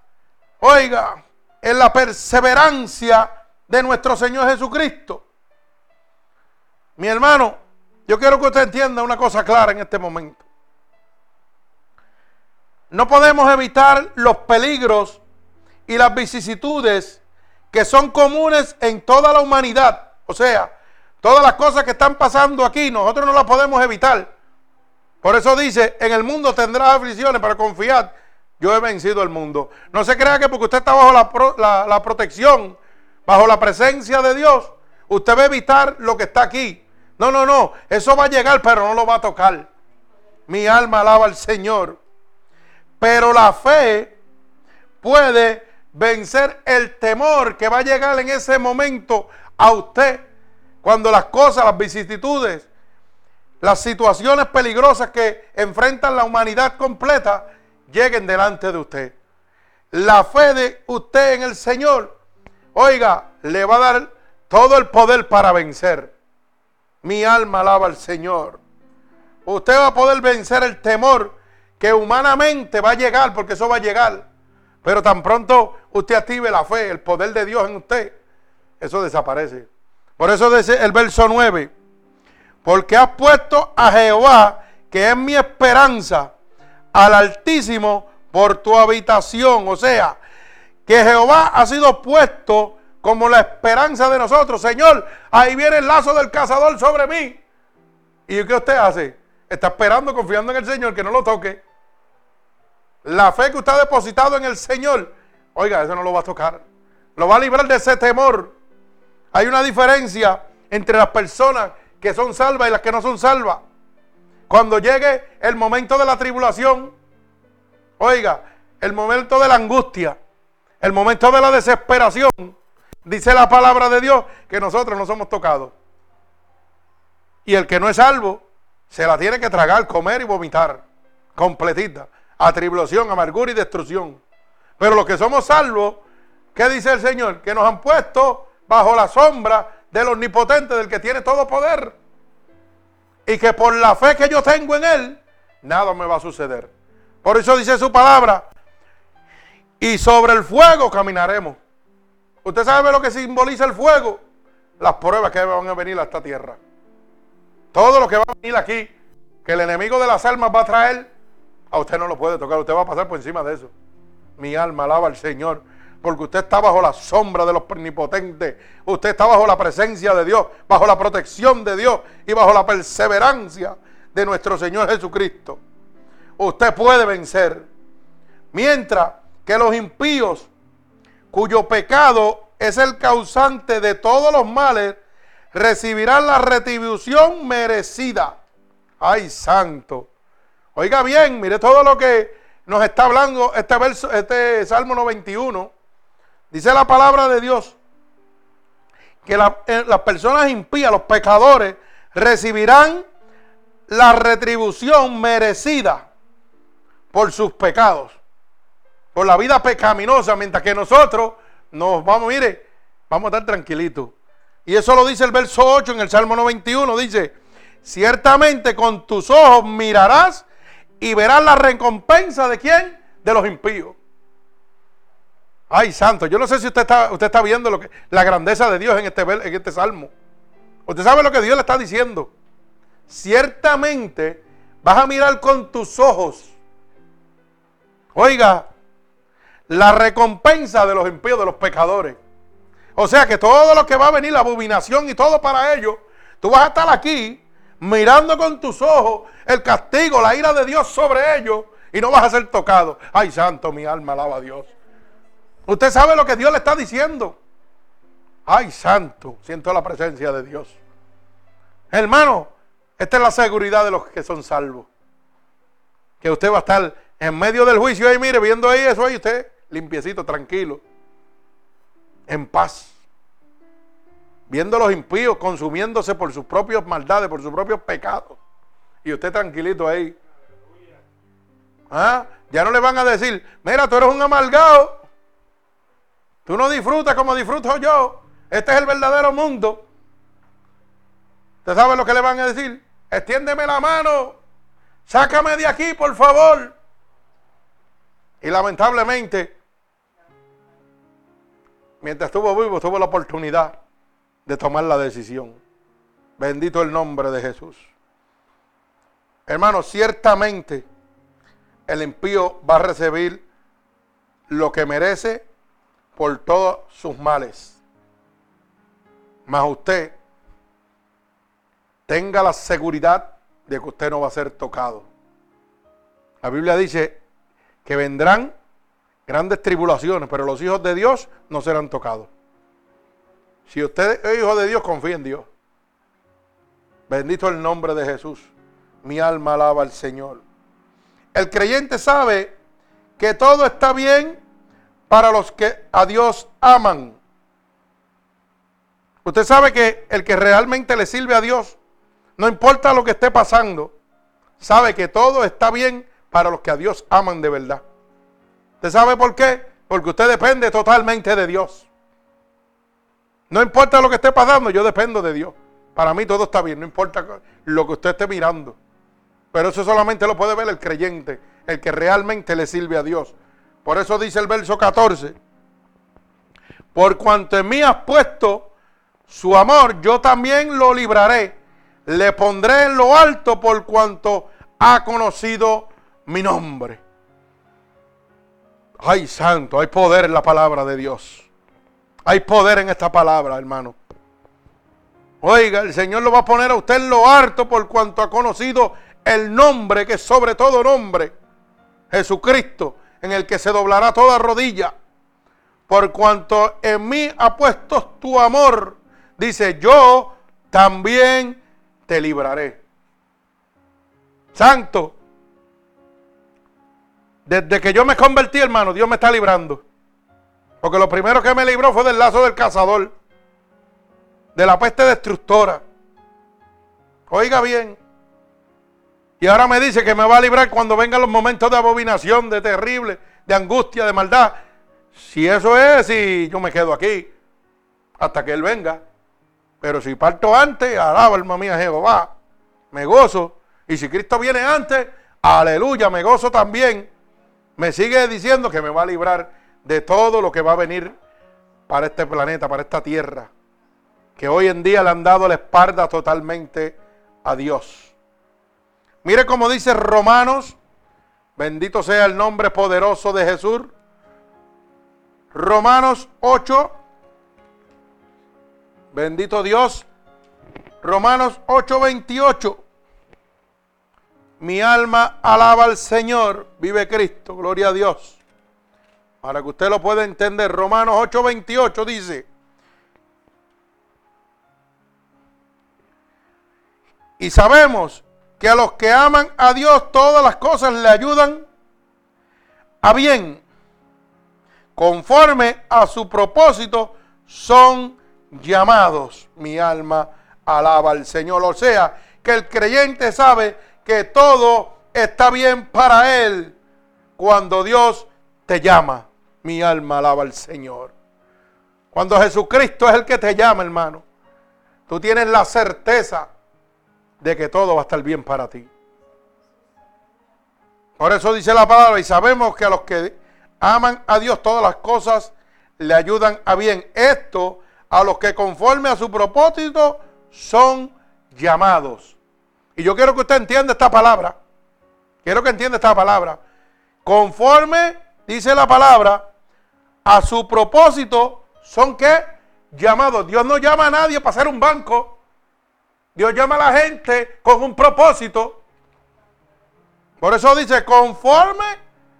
oiga, en la perseverancia de nuestro Señor Jesucristo. Mi hermano, yo quiero que usted entienda una cosa clara en este momento. No podemos evitar los peligros y las vicisitudes que son comunes en toda la humanidad. O sea, todas las cosas que están pasando aquí, nosotros no las podemos evitar. Por eso dice, en el mundo tendrás aflicciones, pero confiad, yo he vencido el mundo. No se crea que porque usted está bajo la, la protección, bajo la presencia de Dios, usted va a evitar lo que está aquí. No, no, no, eso va a llegar, pero no lo va a tocar. Mi alma alaba al Señor. Pero la fe puede vencer el temor que va a llegar en ese momento a usted cuando las cosas, las vicisitudes, las situaciones peligrosas que enfrentan la humanidad completa lleguen delante de usted. La fe de usted en el Señor, oiga, le va a dar todo el poder para vencer. Mi alma alaba al Señor. Usted va a poder vencer el temor que humanamente va a llegar, porque eso va a llegar. Pero tan pronto usted active la fe, el poder de Dios en usted, eso desaparece. Por eso dice el verso 9, porque has puesto a Jehová, que es mi esperanza, al Altísimo por tu habitación. O sea, que Jehová ha sido puesto como la esperanza de nosotros. Señor, ahí viene el lazo del cazador sobre mí. ¿Y qué usted hace? Está esperando, confiando en el Señor, que no lo toque. La fe que usted ha depositado en el Señor, oiga, eso no lo va a tocar. Lo va a librar de ese temor. Hay una diferencia entre las personas que son salvas y las que no son salvas. Cuando llegue el momento de la tribulación, oiga, el momento de la angustia, el momento de la desesperación, dice la palabra de Dios que nosotros no somos tocados. Y el que no es salvo, se la tiene que tragar, comer y vomitar, completita a tribulación, amargura y destrucción. Pero los que somos salvos, ¿qué dice el Señor? Que nos han puesto bajo la sombra del omnipotente, del que tiene todo poder. Y que por la fe que yo tengo en Él, nada me va a suceder. Por eso dice su palabra, y sobre el fuego caminaremos. ¿Usted sabe lo que simboliza el fuego? Las pruebas que van a venir a esta tierra. Todo lo que va a venir aquí, que el enemigo de las almas va a traer, a usted no lo puede tocar, usted va a pasar por encima de eso. Mi alma alaba al Señor, porque usted está bajo la sombra de los omnipotentes, usted está bajo la presencia de Dios, bajo la protección de Dios y bajo la perseverancia de nuestro Señor Jesucristo. Usted puede vencer. Mientras que los impíos, cuyo pecado es el causante de todos los males, recibirán la retribución merecida. Ay, santo. Oiga bien, mire todo lo que nos está hablando este verso, este Salmo 91. Dice la palabra de Dios que eh, las personas impías, los pecadores, recibirán la retribución merecida por sus pecados, por la vida pecaminosa, mientras que nosotros nos vamos, mire, vamos a estar tranquilitos. Y eso lo dice el verso 8 en el Salmo 91, dice, ciertamente con tus ojos mirarás y verás la recompensa de quién? De los impíos. Ay, santo, yo no sé si usted está, usted está viendo lo que, la grandeza de Dios en este, en este salmo. Usted sabe lo que Dios le está diciendo. Ciertamente vas a mirar con tus ojos. Oiga, la recompensa de los impíos, de los pecadores. O sea que todo lo que va a venir, la abominación y todo para ellos, tú vas a estar aquí mirando con tus ojos el castigo, la ira de Dios sobre ellos y no vas a ser tocado. Ay, santo, mi alma alaba a Dios. Usted sabe lo que Dios le está diciendo. Ay, santo, siento la presencia de Dios. Hermano, Esta es la seguridad de los que son salvos. Que usted va a estar en medio del juicio ahí, mire, viendo ahí eso ahí, usted limpiecito, tranquilo, en paz. Viendo a los impíos consumiéndose por sus propias maldades, por sus propios pecados. Y usted tranquilito ahí. ¿Ah? Ya no le van a decir, mira, tú eres un amargado. Tú no disfrutas como disfruto yo. Este es el verdadero mundo. ¿Usted sabe lo que le van a decir? Extiéndeme la mano. Sácame de aquí, por favor. Y lamentablemente, mientras estuvo vivo, tuvo la oportunidad de tomar la decisión. Bendito el nombre de Jesús. Hermano, ciertamente el impío va a recibir lo que merece por todos sus males. Mas usted tenga la seguridad de que usted no va a ser tocado. La Biblia dice que vendrán grandes tribulaciones, pero los hijos de Dios no serán tocados. Si usted es hijo de Dios, confía en Dios. Bendito el nombre de Jesús. Mi alma alaba al Señor. El creyente sabe que todo está bien para los que a Dios aman. Usted sabe que el que realmente le sirve a Dios, no importa lo que esté pasando, sabe que todo está bien para los que a Dios aman de verdad. ¿Usted sabe por qué? Porque usted depende totalmente de Dios. No importa lo que esté pasando, yo dependo de Dios. Para mí todo está bien, no importa lo que usted esté mirando. Pero eso solamente lo puede ver el creyente, el que realmente le sirve a Dios. Por eso dice el verso 14, por cuanto en mí has puesto su amor, yo también lo libraré. Le pondré en lo alto por cuanto ha conocido mi nombre. Ay, santo, hay poder en la palabra de Dios. Hay poder en esta palabra, hermano. Oiga, el Señor lo va a poner a usted en lo alto por cuanto ha conocido el nombre que es sobre todo nombre. Jesucristo en el que se doblará toda rodilla, por cuanto en mí ha puesto tu amor, dice, yo también te libraré. Santo, desde que yo me convertí, hermano, Dios me está librando. Porque lo primero que me libró fue del lazo del cazador, de la peste destructora. Oiga bien, y ahora me dice que me va a librar cuando vengan los momentos de abominación, de terrible, de angustia, de maldad. Si eso es, si yo me quedo aquí hasta que Él venga. Pero si parto antes, alaba alma mía Jehová, me gozo. Y si Cristo viene antes, aleluya, me gozo también. Me sigue diciendo que me va a librar de todo lo que va a venir para este planeta, para esta tierra. Que hoy en día le han dado la espalda totalmente a Dios. Mire cómo dice Romanos, bendito sea el nombre poderoso de Jesús. Romanos 8, bendito Dios. Romanos 8, 28. Mi alma alaba al Señor, vive Cristo, gloria a Dios. Para que usted lo pueda entender, Romanos 8, 28 dice, y sabemos que a los que aman a Dios todas las cosas le ayudan a bien. Conforme a su propósito son llamados. Mi alma alaba al Señor. O sea, que el creyente sabe que todo está bien para él cuando Dios te llama. Mi alma alaba al Señor. Cuando Jesucristo es el que te llama, hermano, tú tienes la certeza de que todo va a estar bien para ti. Por eso dice la palabra, y sabemos que a los que aman a Dios todas las cosas le ayudan a bien. Esto a los que conforme a su propósito son llamados. Y yo quiero que usted entienda esta palabra. Quiero que entienda esta palabra. Conforme, dice la palabra, a su propósito son que llamados. Dios no llama a nadie para hacer un banco. Dios llama a la gente con un propósito. Por eso dice, conforme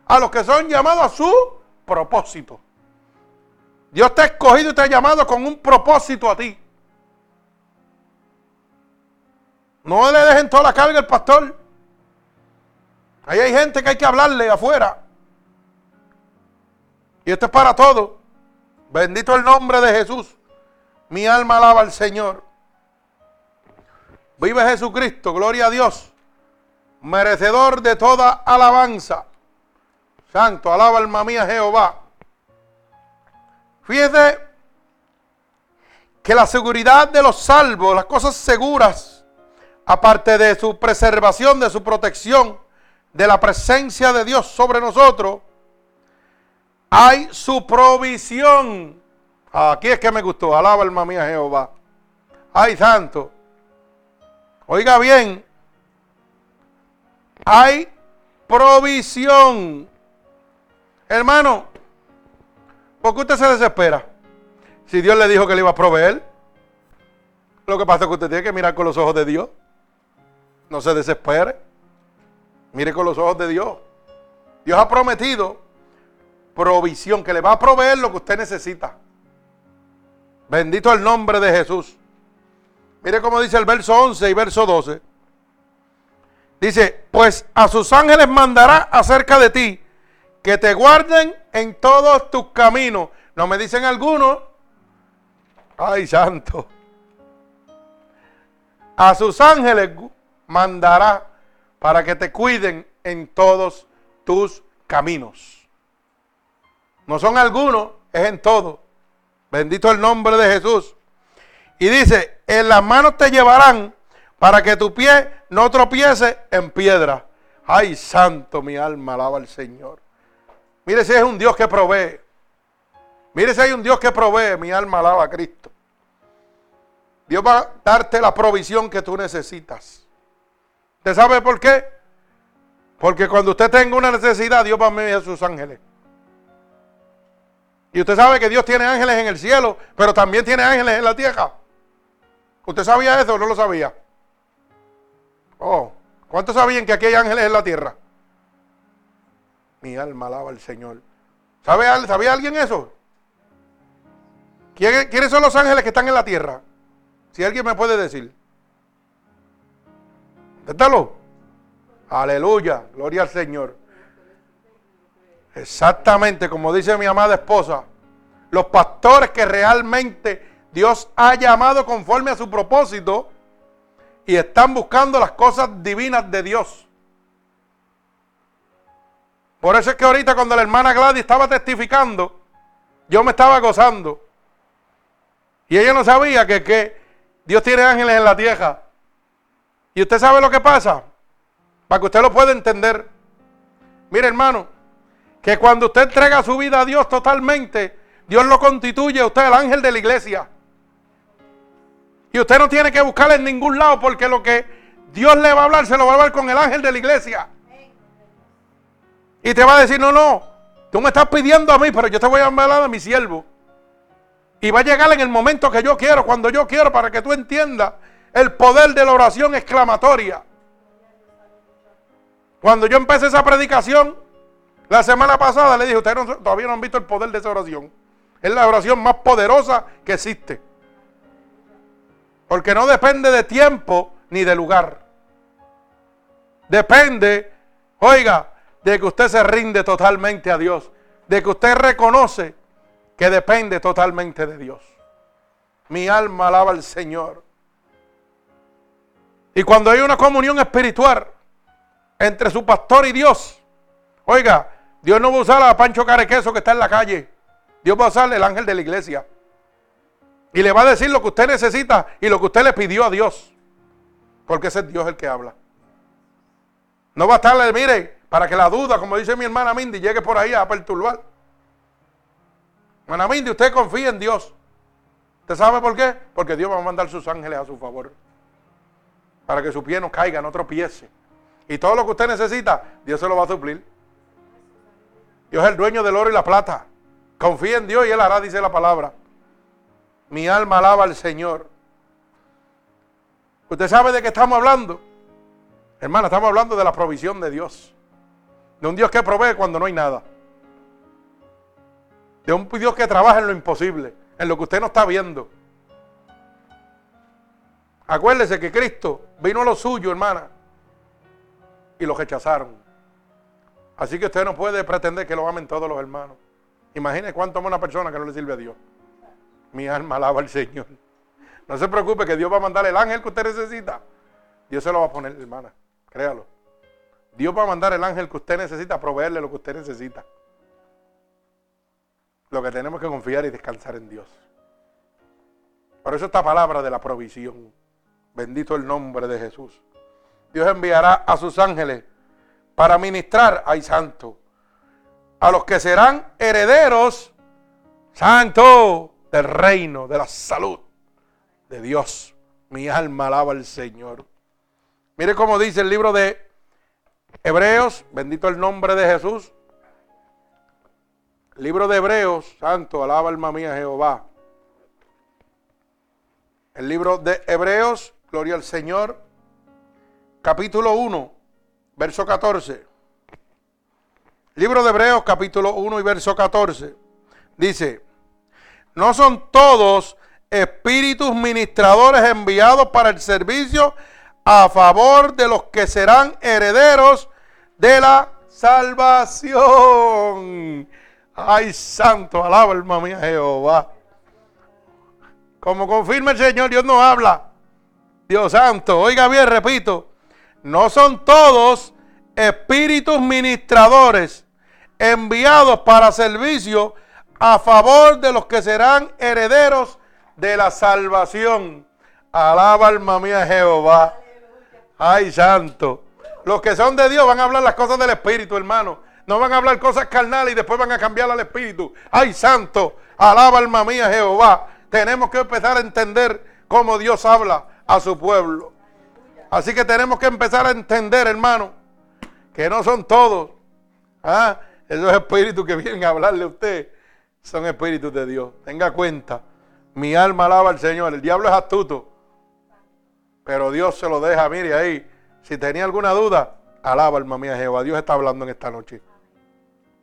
a los que son llamados a su propósito. Dios te ha escogido y te ha llamado con un propósito a ti. No le dejen toda la carga al pastor. Ahí hay gente que hay que hablarle afuera. Y esto es para todos. Bendito el nombre de Jesús. Mi alma alaba al Señor. Vive Jesucristo, gloria a Dios. Merecedor de toda alabanza. Santo, alaba alma mía Jehová. Fíjese que la seguridad de los salvos, las cosas seguras, aparte de su preservación, de su protección, de la presencia de Dios sobre nosotros, hay su provisión. Aquí es que me gustó. Alaba alma mía Jehová. Ay, santo. Oiga bien. Hay provisión. Hermano, ¿por qué usted se desespera? Si Dios le dijo que le iba a proveer. Lo que pasa es que usted tiene que mirar con los ojos de Dios. No se desespere. Mire con los ojos de Dios. Dios ha prometido provisión, que le va a proveer lo que usted necesita. Bendito el nombre de Jesús. Mire cómo dice el verso 11 y verso 12. Dice, pues a sus ángeles mandará acerca de ti, que te guarden en todos tus caminos. No me dicen algunos. Ay, santo. A sus ángeles mandará para que te cuiden en todos tus caminos. No son algunos, es en todo. Bendito el nombre de Jesús. Y dice, en las manos te llevarán para que tu pie no tropiece en piedra. Ay, santo, mi alma alaba al Señor. Mire si es un Dios que provee. Mire si hay un Dios que provee, mi alma alaba a Cristo. Dios va a darte la provisión que tú necesitas. ¿Usted sabe por qué? Porque cuando usted tenga una necesidad, Dios va a enviar a sus ángeles. Y usted sabe que Dios tiene ángeles en el cielo, pero también tiene ángeles en la tierra. ¿Usted sabía eso o no lo sabía? Oh, ¿cuántos sabían que aquí hay ángeles en la tierra? Mi alma alaba al Señor. ¿Sabe, ¿Sabía alguien eso? ¿Quiénes son los ángeles que están en la tierra? Si alguien me puede decir. Détalo. Aleluya. Gloria al Señor. Exactamente, como dice mi amada esposa, los pastores que realmente Dios ha llamado conforme a su propósito y están buscando las cosas divinas de Dios. Por eso es que ahorita cuando la hermana Gladys estaba testificando, yo me estaba gozando. Y ella no sabía que, que Dios tiene ángeles en la tierra. Y usted sabe lo que pasa, para que usted lo pueda entender. Mire hermano, que cuando usted entrega su vida a Dios totalmente, Dios lo constituye a usted el ángel de la iglesia. Y usted no tiene que buscarle en ningún lado porque lo que Dios le va a hablar se lo va a hablar con el ángel de la iglesia. Y te va a decir, no, no, tú me estás pidiendo a mí, pero yo te voy a hablar a mi siervo. Y va a llegar en el momento que yo quiero, cuando yo quiero, para que tú entiendas el poder de la oración exclamatoria. Cuando yo empecé esa predicación, la semana pasada le dije, ustedes todavía no han visto el poder de esa oración. Es la oración más poderosa que existe. Porque no depende de tiempo ni de lugar. Depende, oiga, de que usted se rinde totalmente a Dios. De que usted reconoce que depende totalmente de Dios. Mi alma alaba al Señor. Y cuando hay una comunión espiritual entre su pastor y Dios, oiga, Dios no va a usar a Pancho Carequeso que está en la calle. Dios va a usar el ángel de la iglesia. Y le va a decir lo que usted necesita y lo que usted le pidió a Dios. Porque ese es Dios el que habla. No va a estarle, mire, para que la duda, como dice mi hermana Mindy, llegue por ahí a perturbar. Hermana Mindy, usted confía en Dios. ¿Usted sabe por qué? Porque Dios va a mandar sus ángeles a su favor. Para que su pie no caiga, no tropiece. Y todo lo que usted necesita, Dios se lo va a suplir. Dios es el dueño del oro y la plata. Confía en Dios y Él hará, dice la palabra. Mi alma alaba al Señor. ¿Usted sabe de qué estamos hablando? Hermana, estamos hablando de la provisión de Dios. De un Dios que provee cuando no hay nada. De un Dios que trabaja en lo imposible, en lo que usted no está viendo. Acuérdese que Cristo vino a lo suyo, hermana, y lo rechazaron. Así que usted no puede pretender que lo amen todos los hermanos. Imagine cuánto ama una persona que no le sirve a Dios. Mi alma alaba al Señor. No se preocupe que Dios va a mandar el ángel que usted necesita. Dios se lo va a poner, hermana. Créalo. Dios va a mandar el ángel que usted necesita proveerle lo que usted necesita. Lo que tenemos que confiar y descansar en Dios. Por eso esta palabra de la provisión. Bendito el nombre de Jesús. Dios enviará a sus ángeles para ministrar, ay santo, a los que serán herederos, santo, del reino, de la salud de Dios. Mi alma alaba al Señor. Mire cómo dice el libro de Hebreos, bendito el nombre de Jesús. Libro de Hebreos, santo, alaba alma mía Jehová. El libro de Hebreos, gloria al Señor, capítulo 1, verso 14. Libro de Hebreos, capítulo 1 y verso 14. Dice, no son todos espíritus ministradores enviados para el servicio a favor de los que serán herederos de la salvación. Ay, santo, alaba alma mía Jehová. Como confirma el Señor, Dios no habla. Dios santo, oiga bien, repito, no son todos espíritus ministradores enviados para servicio a favor de los que serán herederos de la salvación. Alaba alma mía Jehová. Ay, santo. Los que son de Dios van a hablar las cosas del Espíritu, hermano. No van a hablar cosas carnales y después van a cambiar al Espíritu. Ay, santo. Alaba alma mía Jehová. Tenemos que empezar a entender cómo Dios habla a su pueblo. Así que tenemos que empezar a entender, hermano, que no son todos. ¿ah? Esos espíritus que vienen a hablarle a usted son espíritus de Dios. Tenga cuenta. Mi alma alaba al Señor. El diablo es astuto. Pero Dios se lo deja, mire ahí. Si tenía alguna duda, alaba alma mía Jehová. Dios está hablando en esta noche.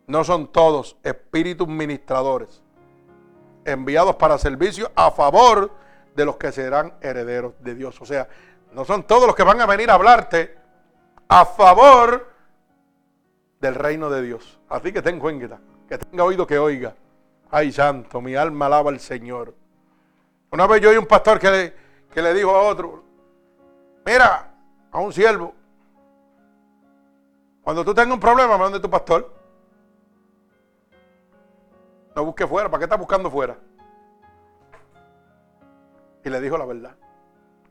No son todos espíritus ministradores enviados para servicio a favor de los que serán herederos de Dios. O sea, no son todos los que van a venir a hablarte a favor del reino de Dios. Así que ten cuenta, que tenga oído que oiga. Ay, santo, mi alma alaba al Señor. Una vez yo oí un pastor que le, que le dijo a otro, mira, a un siervo, cuando tú tengas un problema, donde tu pastor. No busque fuera, ¿para qué estás buscando fuera? Y le dijo la verdad.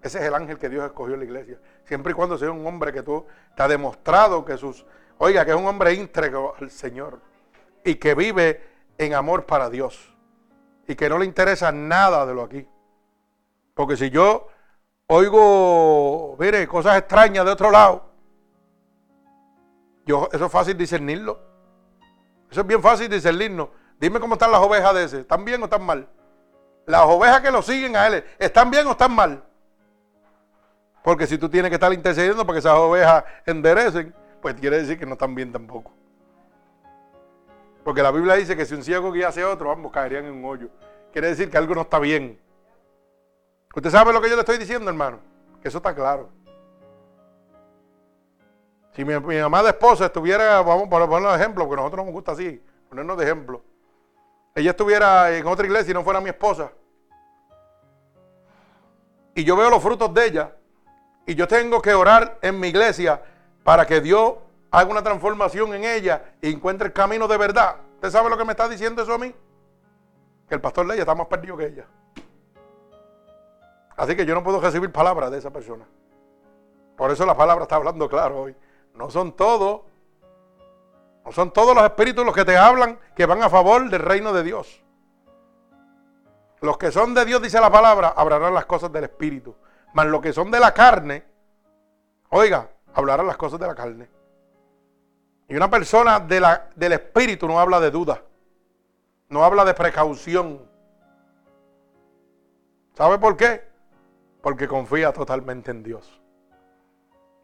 Ese es el ángel que Dios escogió en la iglesia. Siempre y cuando sea un hombre que tú te ha demostrado que sus, oiga, que es un hombre íntegro al Señor y que vive en amor para Dios y que no le interesa nada de lo aquí. Porque si yo oigo, mire, cosas extrañas de otro lado, yo, eso es fácil discernirlo. Eso es bien fácil discernirlo. Dime cómo están las ovejas de ese. ¿Están bien o están mal? Las ovejas que lo siguen a él, ¿están bien o están mal? Porque si tú tienes que estar intercediendo para que esas ovejas enderecen, pues quiere decir que no están bien tampoco. Porque la Biblia dice que si un ciego guiase a otro, ambos caerían en un hoyo. Quiere decir que algo no está bien. ¿Usted sabe lo que yo le estoy diciendo, hermano? Que eso está claro. Si mi, mi amada esposa estuviera, vamos a poner un ejemplo, porque a nosotros nos gusta así, ponernos de ejemplo. Ella estuviera en otra iglesia y no fuera mi esposa. Y yo veo los frutos de ella. Y yo tengo que orar en mi iglesia para que Dios haga una transformación en ella y encuentre el camino de verdad. ¿Usted sabe lo que me está diciendo eso a mí? Que el pastor de ella está más perdido que ella. Así que yo no puedo recibir palabras de esa persona. Por eso la palabra está hablando claro hoy. No son todos, no son todos los espíritus los que te hablan que van a favor del reino de Dios. Los que son de Dios, dice la palabra, hablarán las cosas del espíritu. Mas los que son de la carne, oiga, hablarán las cosas de la carne. Y una persona del espíritu no habla de duda, no habla de precaución. ¿Sabe por qué? Porque confía totalmente en Dios.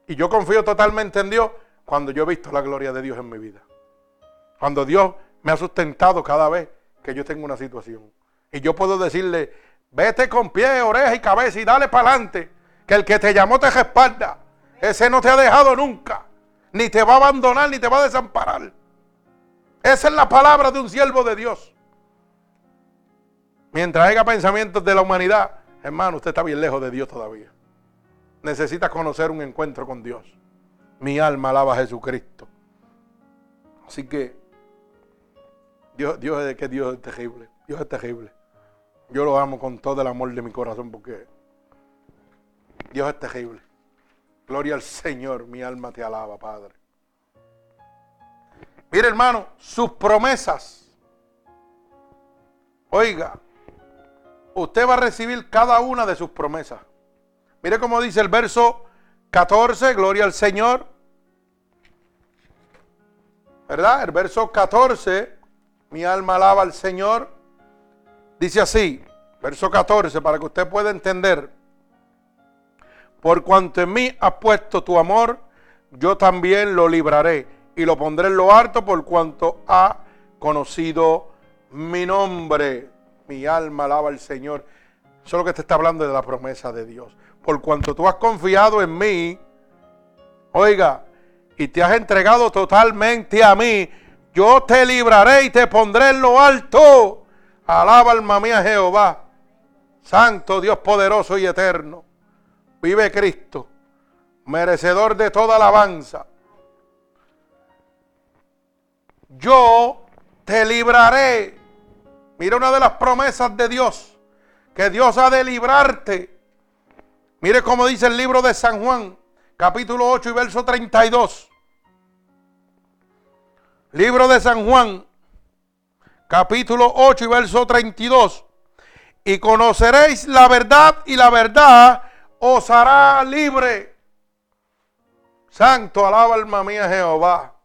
Y yo confío totalmente en Dios cuando yo he visto la gloria de Dios en mi vida. Cuando Dios me ha sustentado cada vez que yo tengo una situación. Y yo puedo decirle, vete con pie, oreja y cabeza y dale para adelante, Que el que te llamó te respalda. Ese no te ha dejado nunca. Ni te va a abandonar, ni te va a desamparar. Esa es la palabra de un siervo de Dios. Mientras haya pensamientos de la humanidad, hermano, usted está bien lejos de Dios todavía. Necesita conocer un encuentro con Dios. Mi alma alaba a Jesucristo. Así que Dios, Dios es que Dios es terrible. Dios es terrible. Yo lo amo con todo el amor de mi corazón porque Dios es terrible. Gloria al Señor, mi alma te alaba, Padre. Mire, hermano, sus promesas. Oiga, usted va a recibir cada una de sus promesas. Mire cómo dice el verso 14, gloria al Señor. ¿Verdad? El verso 14, mi alma alaba al Señor. Dice así, verso 14, para que usted pueda entender. Por cuanto en mí has puesto tu amor, yo también lo libraré y lo pondré en lo alto por cuanto ha conocido mi nombre. Mi alma alaba al Señor. Eso es lo que te está hablando de la promesa de Dios. Por cuanto tú has confiado en mí, oiga, y te has entregado totalmente a mí, yo te libraré y te pondré en lo alto. Alaba alma mía Jehová. Santo Dios poderoso y eterno. Vive Cristo, merecedor de toda alabanza. Yo te libraré. Mira una de las promesas de Dios, que Dios ha de librarte. Mire cómo dice el libro de San Juan, capítulo 8 y verso 32. Libro de San Juan, capítulo 8 y verso 32. Y conoceréis la verdad y la verdad os hará libre. Santo, alaba alma mía Jehová.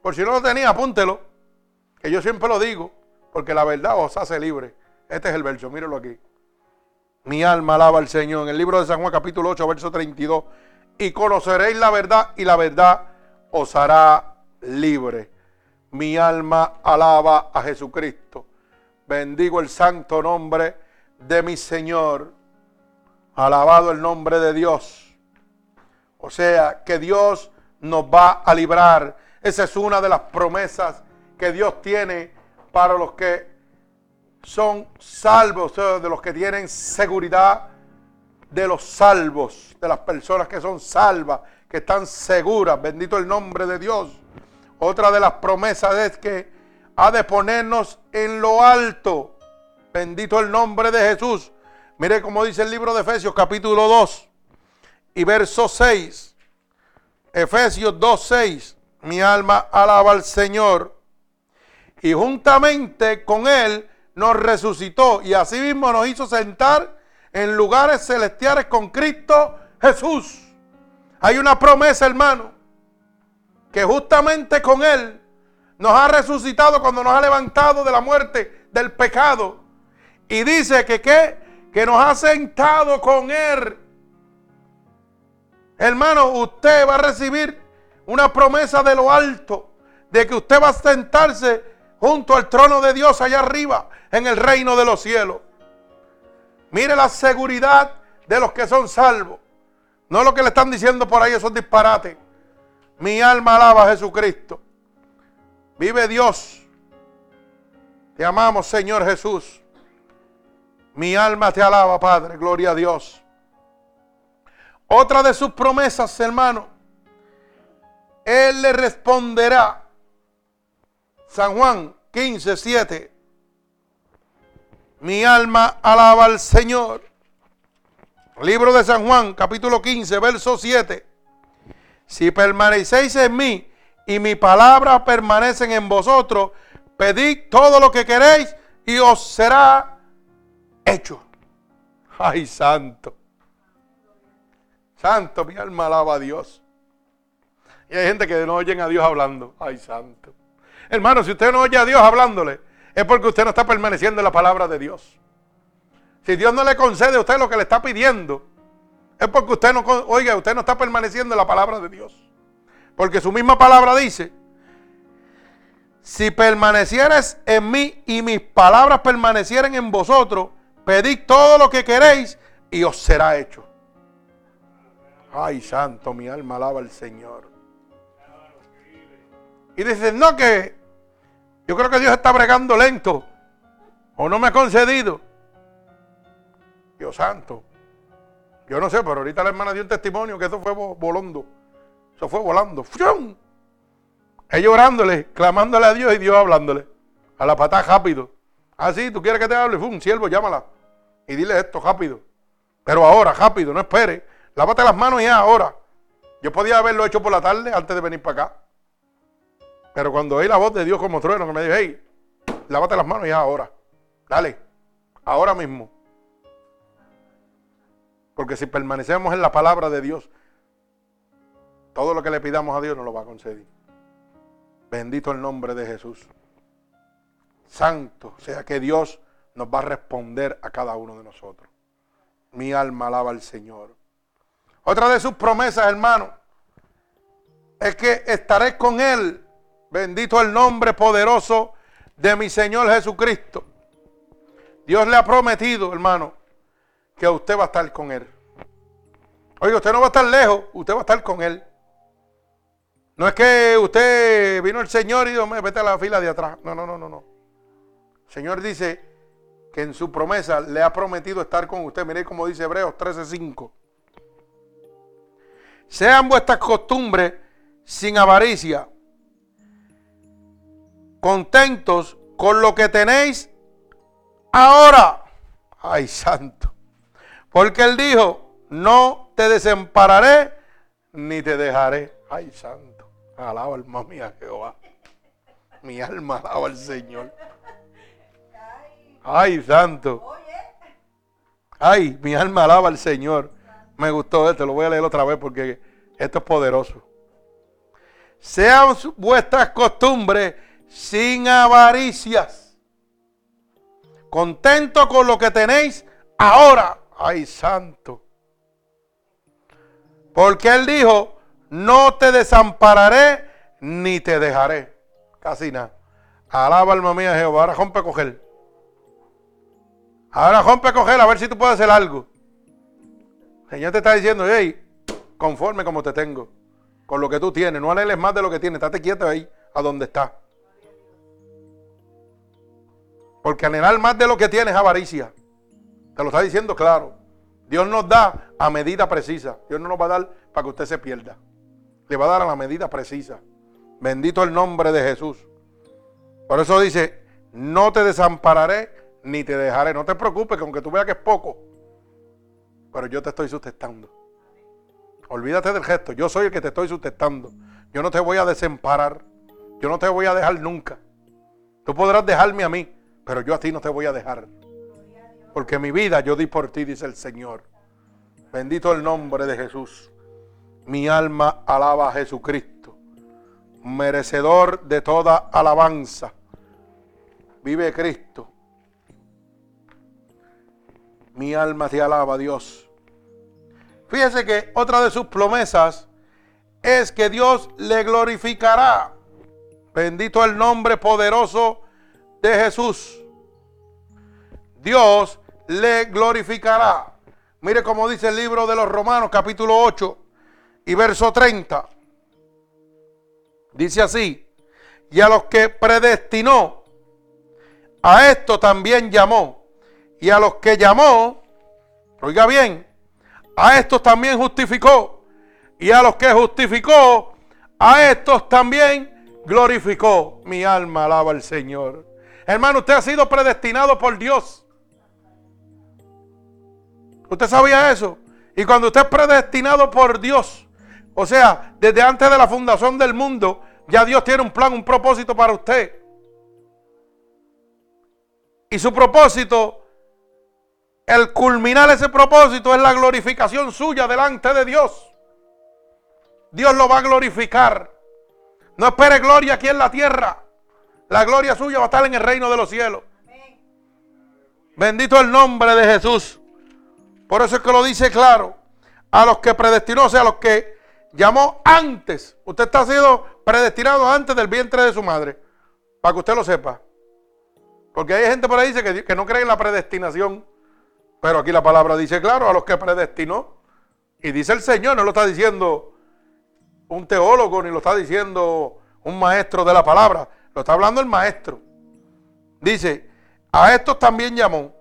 Por si no lo tenía, apúntelo. Que yo siempre lo digo, porque la verdad os hace libre. Este es el verso, míralo aquí. Mi alma alaba al Señor. En el libro de San Juan capítulo 8, verso 32. Y conoceréis la verdad y la verdad os hará libre. Mi alma alaba a Jesucristo. Bendigo el santo nombre de mi Señor. Alabado el nombre de Dios. O sea, que Dios nos va a librar. Esa es una de las promesas que Dios tiene para los que son salvos, o sea, de los que tienen seguridad de los salvos, de las personas que son salvas, que están seguras. Bendito el nombre de Dios. Otra de las promesas es que ha de ponernos en lo alto. Bendito el nombre de Jesús. Mire cómo dice el libro de Efesios capítulo 2 y verso 6. Efesios 2, 6. Mi alma alaba al Señor. Y juntamente con Él nos resucitó y asimismo nos hizo sentar en lugares celestiales con Cristo Jesús. Hay una promesa, hermano, que justamente con Él nos ha resucitado cuando nos ha levantado de la muerte, del pecado. Y dice que qué? que nos ha sentado con Él. Hermano, usted va a recibir una promesa de lo alto, de que usted va a sentarse junto al trono de Dios allá arriba, en el reino de los cielos. Mire la seguridad de los que son salvos. No lo que le están diciendo por ahí, esos disparates. Mi alma alaba a Jesucristo. Vive Dios. Te amamos, Señor Jesús. Mi alma te alaba, Padre, gloria a Dios. Otra de sus promesas, hermano, Él le responderá. San Juan 15, 7. Mi alma alaba al Señor. Libro de San Juan, capítulo 15, verso 7. Si permanecéis en mí y mi palabra permanecen en vosotros, pedid todo lo que queréis y os será hecho. Ay, santo. Santo, mi alma alaba a Dios. Y hay gente que no oyen a Dios hablando. Ay, santo. Hermano, si usted no oye a Dios hablándole, es porque usted no está permaneciendo en la palabra de Dios. Si Dios no le concede a usted lo que le está pidiendo, es porque usted no, oiga, usted no está permaneciendo en la palabra de Dios. Porque su misma palabra dice, si permanecieres en mí y mis palabras permanecieran en vosotros, Pedid todo lo que queréis y os será hecho. Ay, santo, mi alma alaba al Señor. Y dicen, no, que yo creo que Dios está bregando lento. O no me ha concedido. Dios santo. Yo no sé, pero ahorita la hermana dio un testimonio que eso fue volando. Eso fue volando. ¡Fium! Ella orándole, clamándole a Dios y Dios hablándole. A la patada rápido. Ah, sí, tú quieres que te hable. ¡Fum! Siervo, llámala. Y dile esto rápido. Pero ahora, rápido, no espere. Lávate las manos ya ahora. Yo podía haberlo hecho por la tarde antes de venir para acá. Pero cuando oí la voz de Dios como trueno que me dijo, hey, lávate las manos ya ahora. Dale, ahora mismo. Porque si permanecemos en la palabra de Dios, todo lo que le pidamos a Dios nos lo va a conceder. Bendito el nombre de Jesús. Santo, sea que Dios nos va a responder a cada uno de nosotros. Mi alma alaba al Señor. Otra de sus promesas, hermano, es que estaré con Él. Bendito el nombre poderoso de mi Señor Jesucristo. Dios le ha prometido, hermano, que usted va a estar con Él. Oye, usted no va a estar lejos, usted va a estar con Él. No es que usted vino el Señor y dijo, vete a la fila de atrás. No, no, no, no, no. El Señor dice que en su promesa le ha prometido estar con usted. Mire como dice Hebreos 13:5. Sean vuestras costumbres sin avaricia, contentos con lo que tenéis ahora. Ay, santo. Porque él dijo, no te desampararé ni te dejaré. Ay, santo. Alaba alma mía Jehová. Mi alma alaba al Señor. Ay, santo. Ay, mi alma alaba al Señor. Me gustó esto, lo voy a leer otra vez porque esto es poderoso. Sean vuestras costumbres sin avaricias. Contento con lo que tenéis ahora. Ay, santo. Porque Él dijo, no te desampararé ni te dejaré. Casi nada. Alaba alma mía Jehová. Ahora rompe a coger. Ahora rompe a coger a ver si tú puedes hacer algo. El Señor te está diciendo, hey, conforme como te tengo, con lo que tú tienes, no anheles más de lo que tienes, estate quieto ahí, a donde está. Porque anhelar más de lo que tienes es avaricia. Te lo está diciendo claro. Dios nos da a medida precisa. Dios no nos va a dar para que usted se pierda. Le va a dar a la medida precisa. Bendito el nombre de Jesús. Por eso dice, no te desampararé ni te dejaré. No te preocupes, que aunque tú veas que es poco, pero yo te estoy sustentando. Olvídate del gesto. Yo soy el que te estoy sustentando. Yo no te voy a desemparar. Yo no te voy a dejar nunca. Tú podrás dejarme a mí, pero yo a ti no te voy a dejar. Porque mi vida yo di por ti, dice el Señor. Bendito el nombre de Jesús. Mi alma alaba a Jesucristo, merecedor de toda alabanza. Vive Cristo. Mi alma te alaba, Dios. Fíjese que otra de sus promesas es que Dios le glorificará. Bendito el nombre poderoso de Jesús. Dios le glorificará. Mire cómo dice el libro de los Romanos capítulo 8 y verso 30. Dice así, y a los que predestinó, a esto también llamó. Y a los que llamó, oiga bien, a estos también justificó. Y a los que justificó, a estos también glorificó. Mi alma alaba al Señor. Hermano, usted ha sido predestinado por Dios. ¿Usted sabía eso? Y cuando usted es predestinado por Dios, o sea, desde antes de la fundación del mundo, ya Dios tiene un plan, un propósito para usted. Y su propósito el culminar ese propósito es la glorificación suya delante de Dios. Dios lo va a glorificar. No espere gloria aquí en la tierra. La gloria suya va a estar en el reino de los cielos. Bendito el nombre de Jesús. Por eso es que lo dice claro. A los que predestinó, o sea, a los que llamó antes. Usted está sido predestinado antes del vientre de su madre. Para que usted lo sepa. Porque hay gente por ahí que dice que no cree en la predestinación. Pero aquí la palabra dice claro, a los que predestinó. Y dice el Señor, no lo está diciendo un teólogo, ni lo está diciendo un maestro de la palabra, lo está hablando el maestro. Dice, a estos también llamó.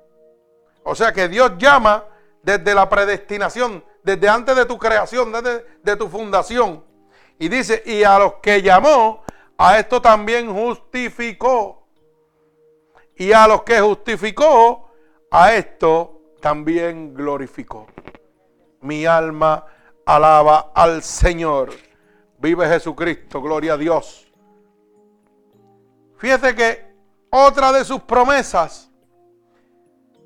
O sea que Dios llama desde la predestinación, desde antes de tu creación, desde de tu fundación. Y dice, y a los que llamó, a esto también justificó. Y a los que justificó, a esto también glorificó. Mi alma alaba al Señor. Vive Jesucristo, gloria a Dios. Fíjate que otra de sus promesas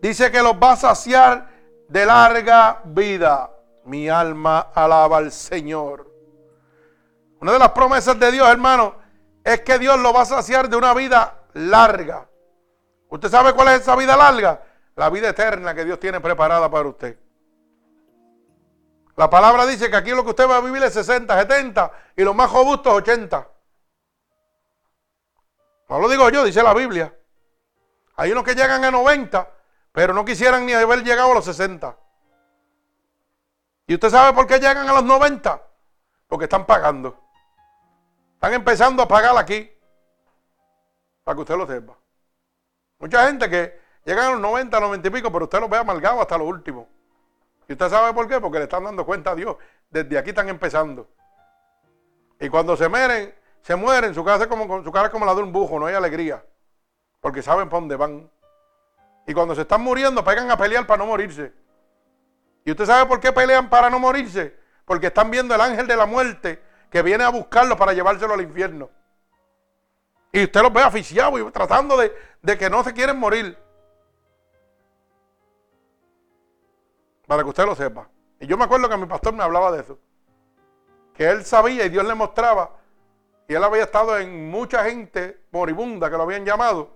dice que los va a saciar de larga vida. Mi alma alaba al Señor. Una de las promesas de Dios, hermano, es que Dios lo va a saciar de una vida larga. ¿Usted sabe cuál es esa vida larga? La vida eterna que Dios tiene preparada para usted. La palabra dice que aquí lo que usted va a vivir es 60, 70 y los más robustos 80. No lo digo yo, dice la Biblia. Hay unos que llegan a 90, pero no quisieran ni haber llegado a los 60. ¿Y usted sabe por qué llegan a los 90? Porque están pagando. Están empezando a pagar aquí. Para que usted lo sepa. Mucha gente que llegan a los 90, 90 y pico, pero usted los ve amargados hasta lo último. ¿Y usted sabe por qué? Porque le están dando cuenta a Dios. Desde aquí están empezando. Y cuando se mueren, se mueren, su cara es como, su cara como la de un bujo, no hay alegría. Porque saben para dónde van. Y cuando se están muriendo, pegan a pelear para no morirse. ¿Y usted sabe por qué pelean para no morirse? Porque están viendo el ángel de la muerte que viene a buscarlos para llevárselo al infierno. Y usted los ve aficiados y tratando de, de que no se quieren morir. Para que usted lo sepa. Y yo me acuerdo que mi pastor me hablaba de eso. Que él sabía y Dios le mostraba. Y él había estado en mucha gente moribunda que lo habían llamado.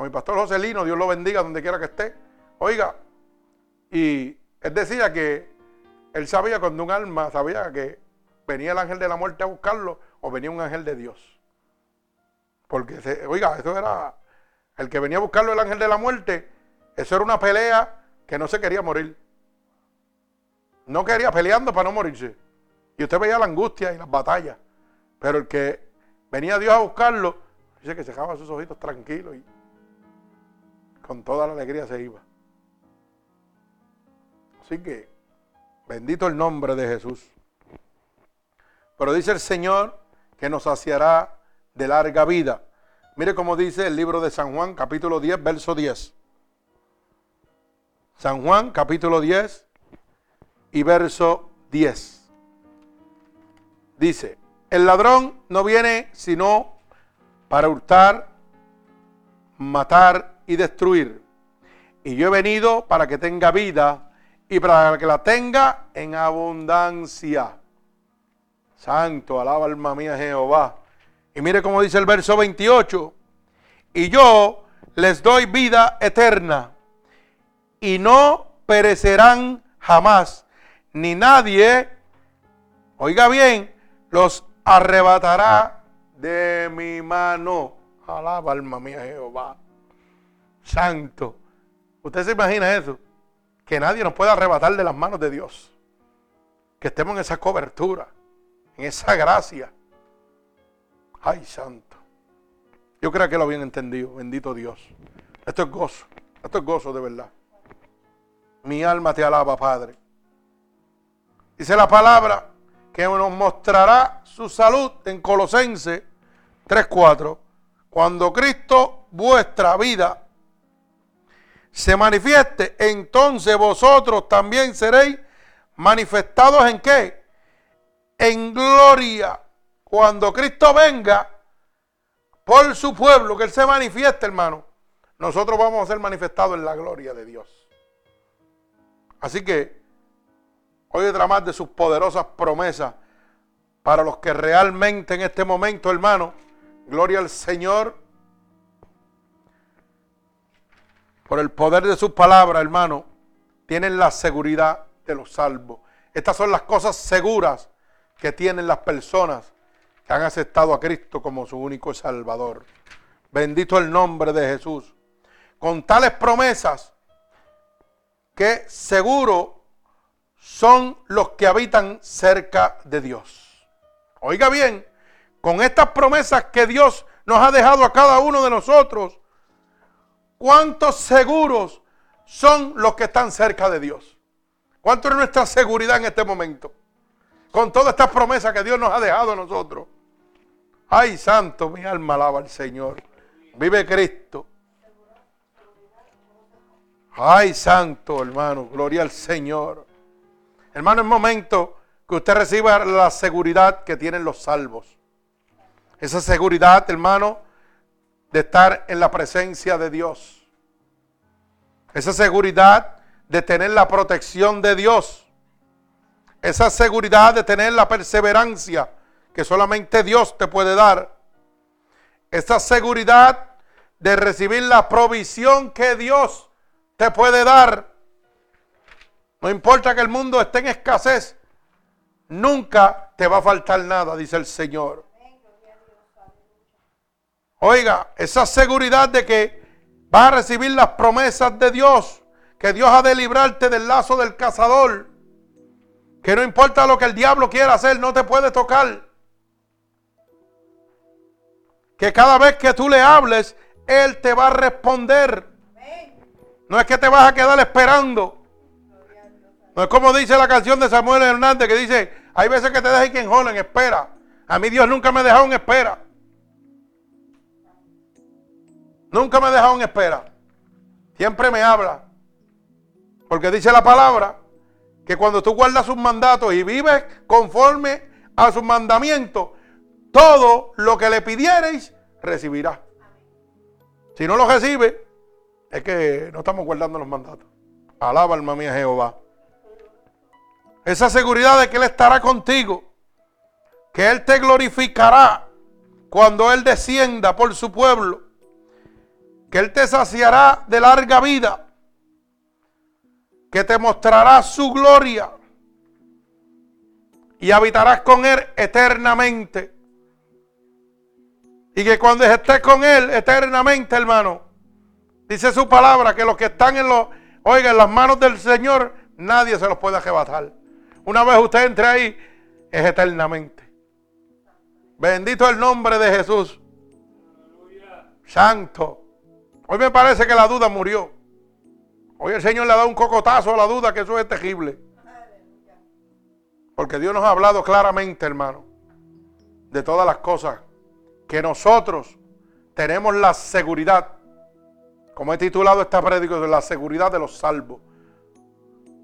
A mi pastor Joselino, Dios lo bendiga donde quiera que esté. Oiga, y él decía que él sabía cuando un alma sabía que venía el ángel de la muerte a buscarlo o venía un ángel de Dios. Porque, oiga, eso era el que venía a buscarlo el ángel de la muerte. Eso era una pelea que no se quería morir. No quería peleando para no morirse. Y usted veía la angustia y las batallas. Pero el que venía Dios a buscarlo, dice que se dejaba sus ojitos tranquilos y con toda la alegría se iba. Así que, bendito el nombre de Jesús. Pero dice el Señor que nos saciará de larga vida. Mire cómo dice el libro de San Juan, capítulo 10, verso 10. San Juan capítulo 10 y verso 10. Dice, el ladrón no viene sino para hurtar, matar y destruir. Y yo he venido para que tenga vida y para que la tenga en abundancia. Santo, alaba alma mía Jehová. Y mire cómo dice el verso 28. Y yo les doy vida eterna y no perecerán jamás, ni nadie, oiga bien, los arrebatará de mi mano. Alaba alma mía Jehová. Santo. ¿Usted se imagina eso? Que nadie nos pueda arrebatar de las manos de Dios. Que estemos en esa cobertura, en esa gracia. Ay, santo. Yo creo que lo habían entendido. Bendito Dios. Esto es gozo. Esto es gozo de verdad. Mi alma te alaba, Padre. Dice la palabra que nos mostrará su salud en Colosense 3:4. Cuando Cristo, vuestra vida, se manifieste, entonces vosotros también seréis manifestados en qué? En gloria. Cuando Cristo venga por su pueblo, que Él se manifieste, hermano, nosotros vamos a ser manifestados en la gloria de Dios. Así que hoy otra más de sus poderosas promesas para los que realmente en este momento, hermano, gloria al Señor, por el poder de sus palabras, hermano, tienen la seguridad de los salvos. Estas son las cosas seguras que tienen las personas que han aceptado a Cristo como su único Salvador. Bendito el nombre de Jesús. Con tales promesas, que seguro son los que habitan cerca de Dios. Oiga bien, con estas promesas que Dios nos ha dejado a cada uno de nosotros, ¿cuántos seguros son los que están cerca de Dios? ¿Cuánto es nuestra seguridad en este momento? Con todas estas promesas que Dios nos ha dejado a nosotros. Ay, santo, mi alma alaba al Señor. Vive Cristo. Ay, santo, hermano, gloria al Señor. Hermano, es momento que usted reciba la seguridad que tienen los salvos. Esa seguridad, hermano, de estar en la presencia de Dios. Esa seguridad de tener la protección de Dios. Esa seguridad de tener la perseverancia que solamente Dios te puede dar. Esa seguridad de recibir la provisión que Dios te puede dar. No importa que el mundo esté en escasez, nunca te va a faltar nada, dice el Señor. Oiga, esa seguridad de que vas a recibir las promesas de Dios, que Dios ha de librarte del lazo del cazador, que no importa lo que el diablo quiera hacer, no te puede tocar. Que cada vez que tú le hables, Él te va a responder. No es que te vas a quedar esperando. No es como dice la canción de Samuel Hernández que dice, hay veces que te deja quien en espera. A mí Dios nunca me dejado en espera. Nunca me ha dejado en espera. Siempre me habla. Porque dice la palabra que cuando tú guardas sus mandatos y vives conforme a sus mandamientos, todo lo que le pidiereis recibirá. Si no lo recibe, es que no estamos guardando los mandatos. Alaba alma mía Jehová. Esa seguridad de que Él estará contigo. Que Él te glorificará cuando Él descienda por su pueblo. Que Él te saciará de larga vida. Que te mostrará su gloria. Y habitarás con Él eternamente. Y que cuando estés con Él eternamente, hermano, Dice su palabra que los que están en los, oiga, en las manos del Señor, nadie se los puede arrebatar. Una vez usted entre ahí, es eternamente. Bendito el nombre de Jesús. Santo. Hoy me parece que la duda murió. Hoy el Señor le ha dado un cocotazo a la duda, que eso es terrible. Porque Dios nos ha hablado claramente, hermano, de todas las cosas. Que nosotros tenemos la seguridad como he titulado esta prédica, la seguridad de los salvos.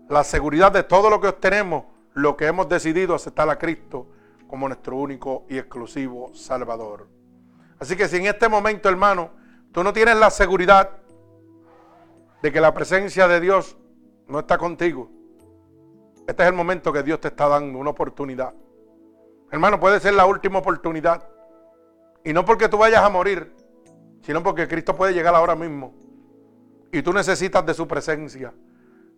La seguridad de todo lo que obtenemos, lo que hemos decidido aceptar a Cristo como nuestro único y exclusivo Salvador. Así que si en este momento, hermano, tú no tienes la seguridad de que la presencia de Dios no está contigo, este es el momento que Dios te está dando una oportunidad. Hermano, puede ser la última oportunidad. Y no porque tú vayas a morir, sino porque Cristo puede llegar ahora mismo. Y tú necesitas de su presencia.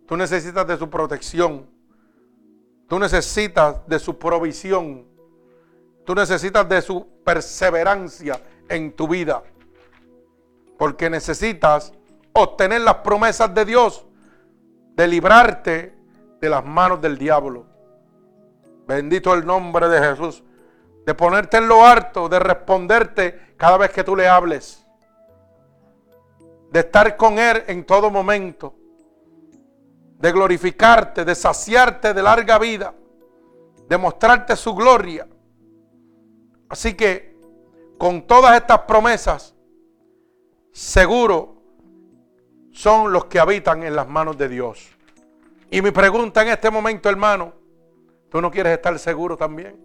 Tú necesitas de su protección. Tú necesitas de su provisión. Tú necesitas de su perseverancia en tu vida. Porque necesitas obtener las promesas de Dios de librarte de las manos del diablo. Bendito el nombre de Jesús. De ponerte en lo harto, de responderte cada vez que tú le hables de estar con Él en todo momento, de glorificarte, de saciarte de larga vida, de mostrarte su gloria. Así que con todas estas promesas, seguro son los que habitan en las manos de Dios. Y mi pregunta en este momento, hermano, ¿tú no quieres estar seguro también?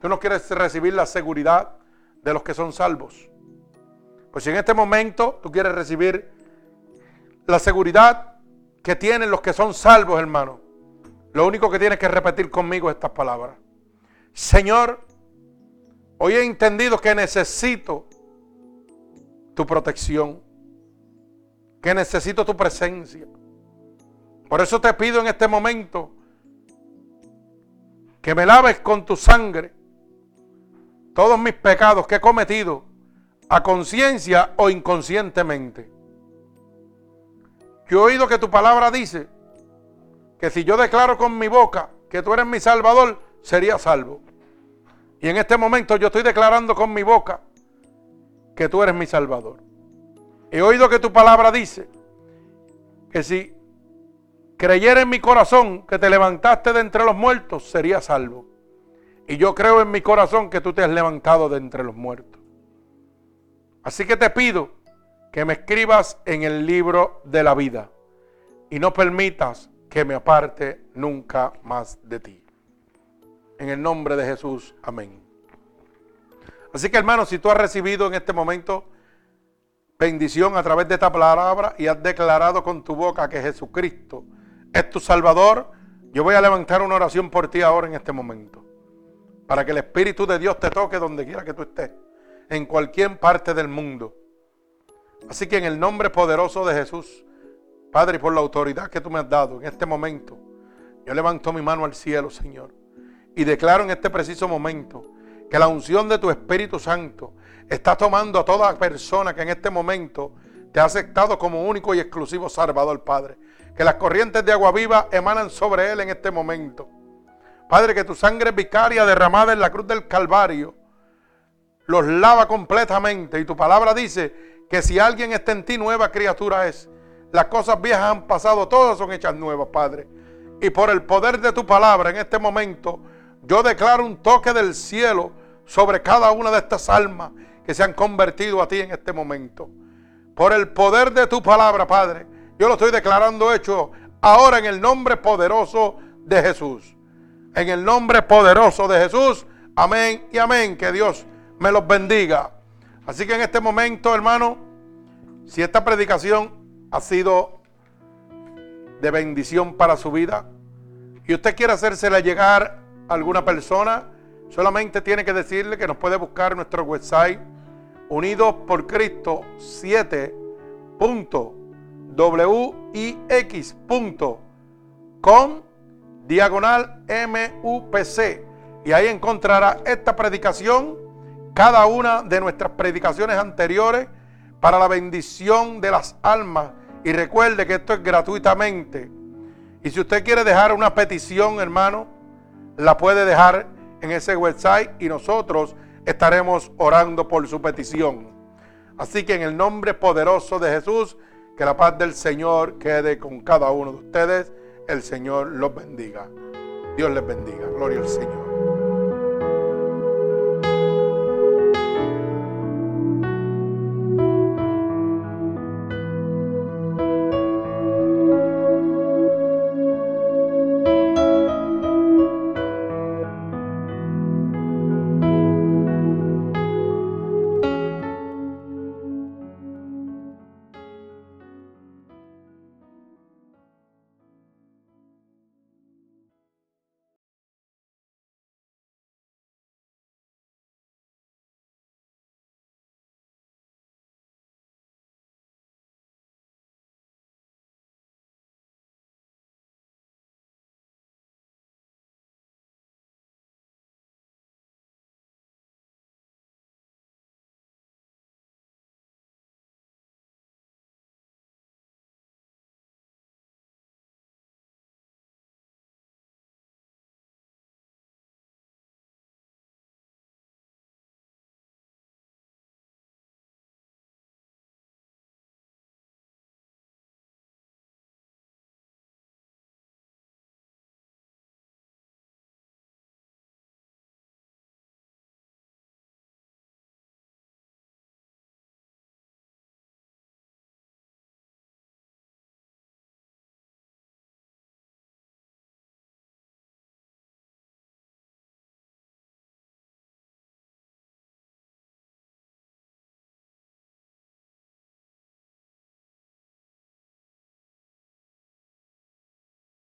¿Tú no quieres recibir la seguridad de los que son salvos? Pues si en este momento tú quieres recibir la seguridad que tienen los que son salvos, hermano, lo único que tienes que repetir conmigo es estas palabras. Señor, hoy he entendido que necesito tu protección, que necesito tu presencia. Por eso te pido en este momento que me laves con tu sangre todos mis pecados que he cometido a conciencia o inconscientemente. Yo he oído que tu palabra dice que si yo declaro con mi boca que tú eres mi salvador, sería salvo. Y en este momento yo estoy declarando con mi boca que tú eres mi salvador. He oído que tu palabra dice que si creyera en mi corazón que te levantaste de entre los muertos, sería salvo. Y yo creo en mi corazón que tú te has levantado de entre los muertos. Así que te pido que me escribas en el libro de la vida y no permitas que me aparte nunca más de ti. En el nombre de Jesús, amén. Así que hermano, si tú has recibido en este momento bendición a través de esta palabra y has declarado con tu boca que Jesucristo es tu Salvador, yo voy a levantar una oración por ti ahora en este momento. Para que el Espíritu de Dios te toque donde quiera que tú estés, en cualquier parte del mundo. Así que en el nombre poderoso de Jesús, Padre, por la autoridad que tú me has dado en este momento, yo levanto mi mano al cielo, Señor, y declaro en este preciso momento que la unción de tu Espíritu Santo está tomando a toda persona que en este momento te ha aceptado como único y exclusivo Salvador, Padre. Que las corrientes de agua viva emanan sobre él en este momento. Padre, que tu sangre vicaria derramada en la cruz del Calvario los lava completamente. Y tu palabra dice que si alguien está en ti, nueva criatura es. Las cosas viejas han pasado, todas son hechas nuevas, Padre. Y por el poder de tu palabra en este momento, yo declaro un toque del cielo sobre cada una de estas almas que se han convertido a ti en este momento. Por el poder de tu palabra, Padre, yo lo estoy declarando hecho ahora en el nombre poderoso de Jesús. En el nombre poderoso de Jesús. Amén y amén. Que Dios me los bendiga. Así que en este momento, hermano, si esta predicación ha sido de bendición para su vida y usted quiere hacérsela llegar a alguna persona, solamente tiene que decirle que nos puede buscar nuestro website unidos por Cristo 7.wix.com diagonal MUPC y ahí encontrará esta predicación, cada una de nuestras predicaciones anteriores para la bendición de las almas. Y recuerde que esto es gratuitamente. Y si usted quiere dejar una petición, hermano, la puede dejar en ese website y nosotros estaremos orando por su petición. Así que en el nombre poderoso de Jesús, que la paz del Señor quede con cada uno de ustedes. El Señor los bendiga. Dios les bendiga. Gloria al Señor.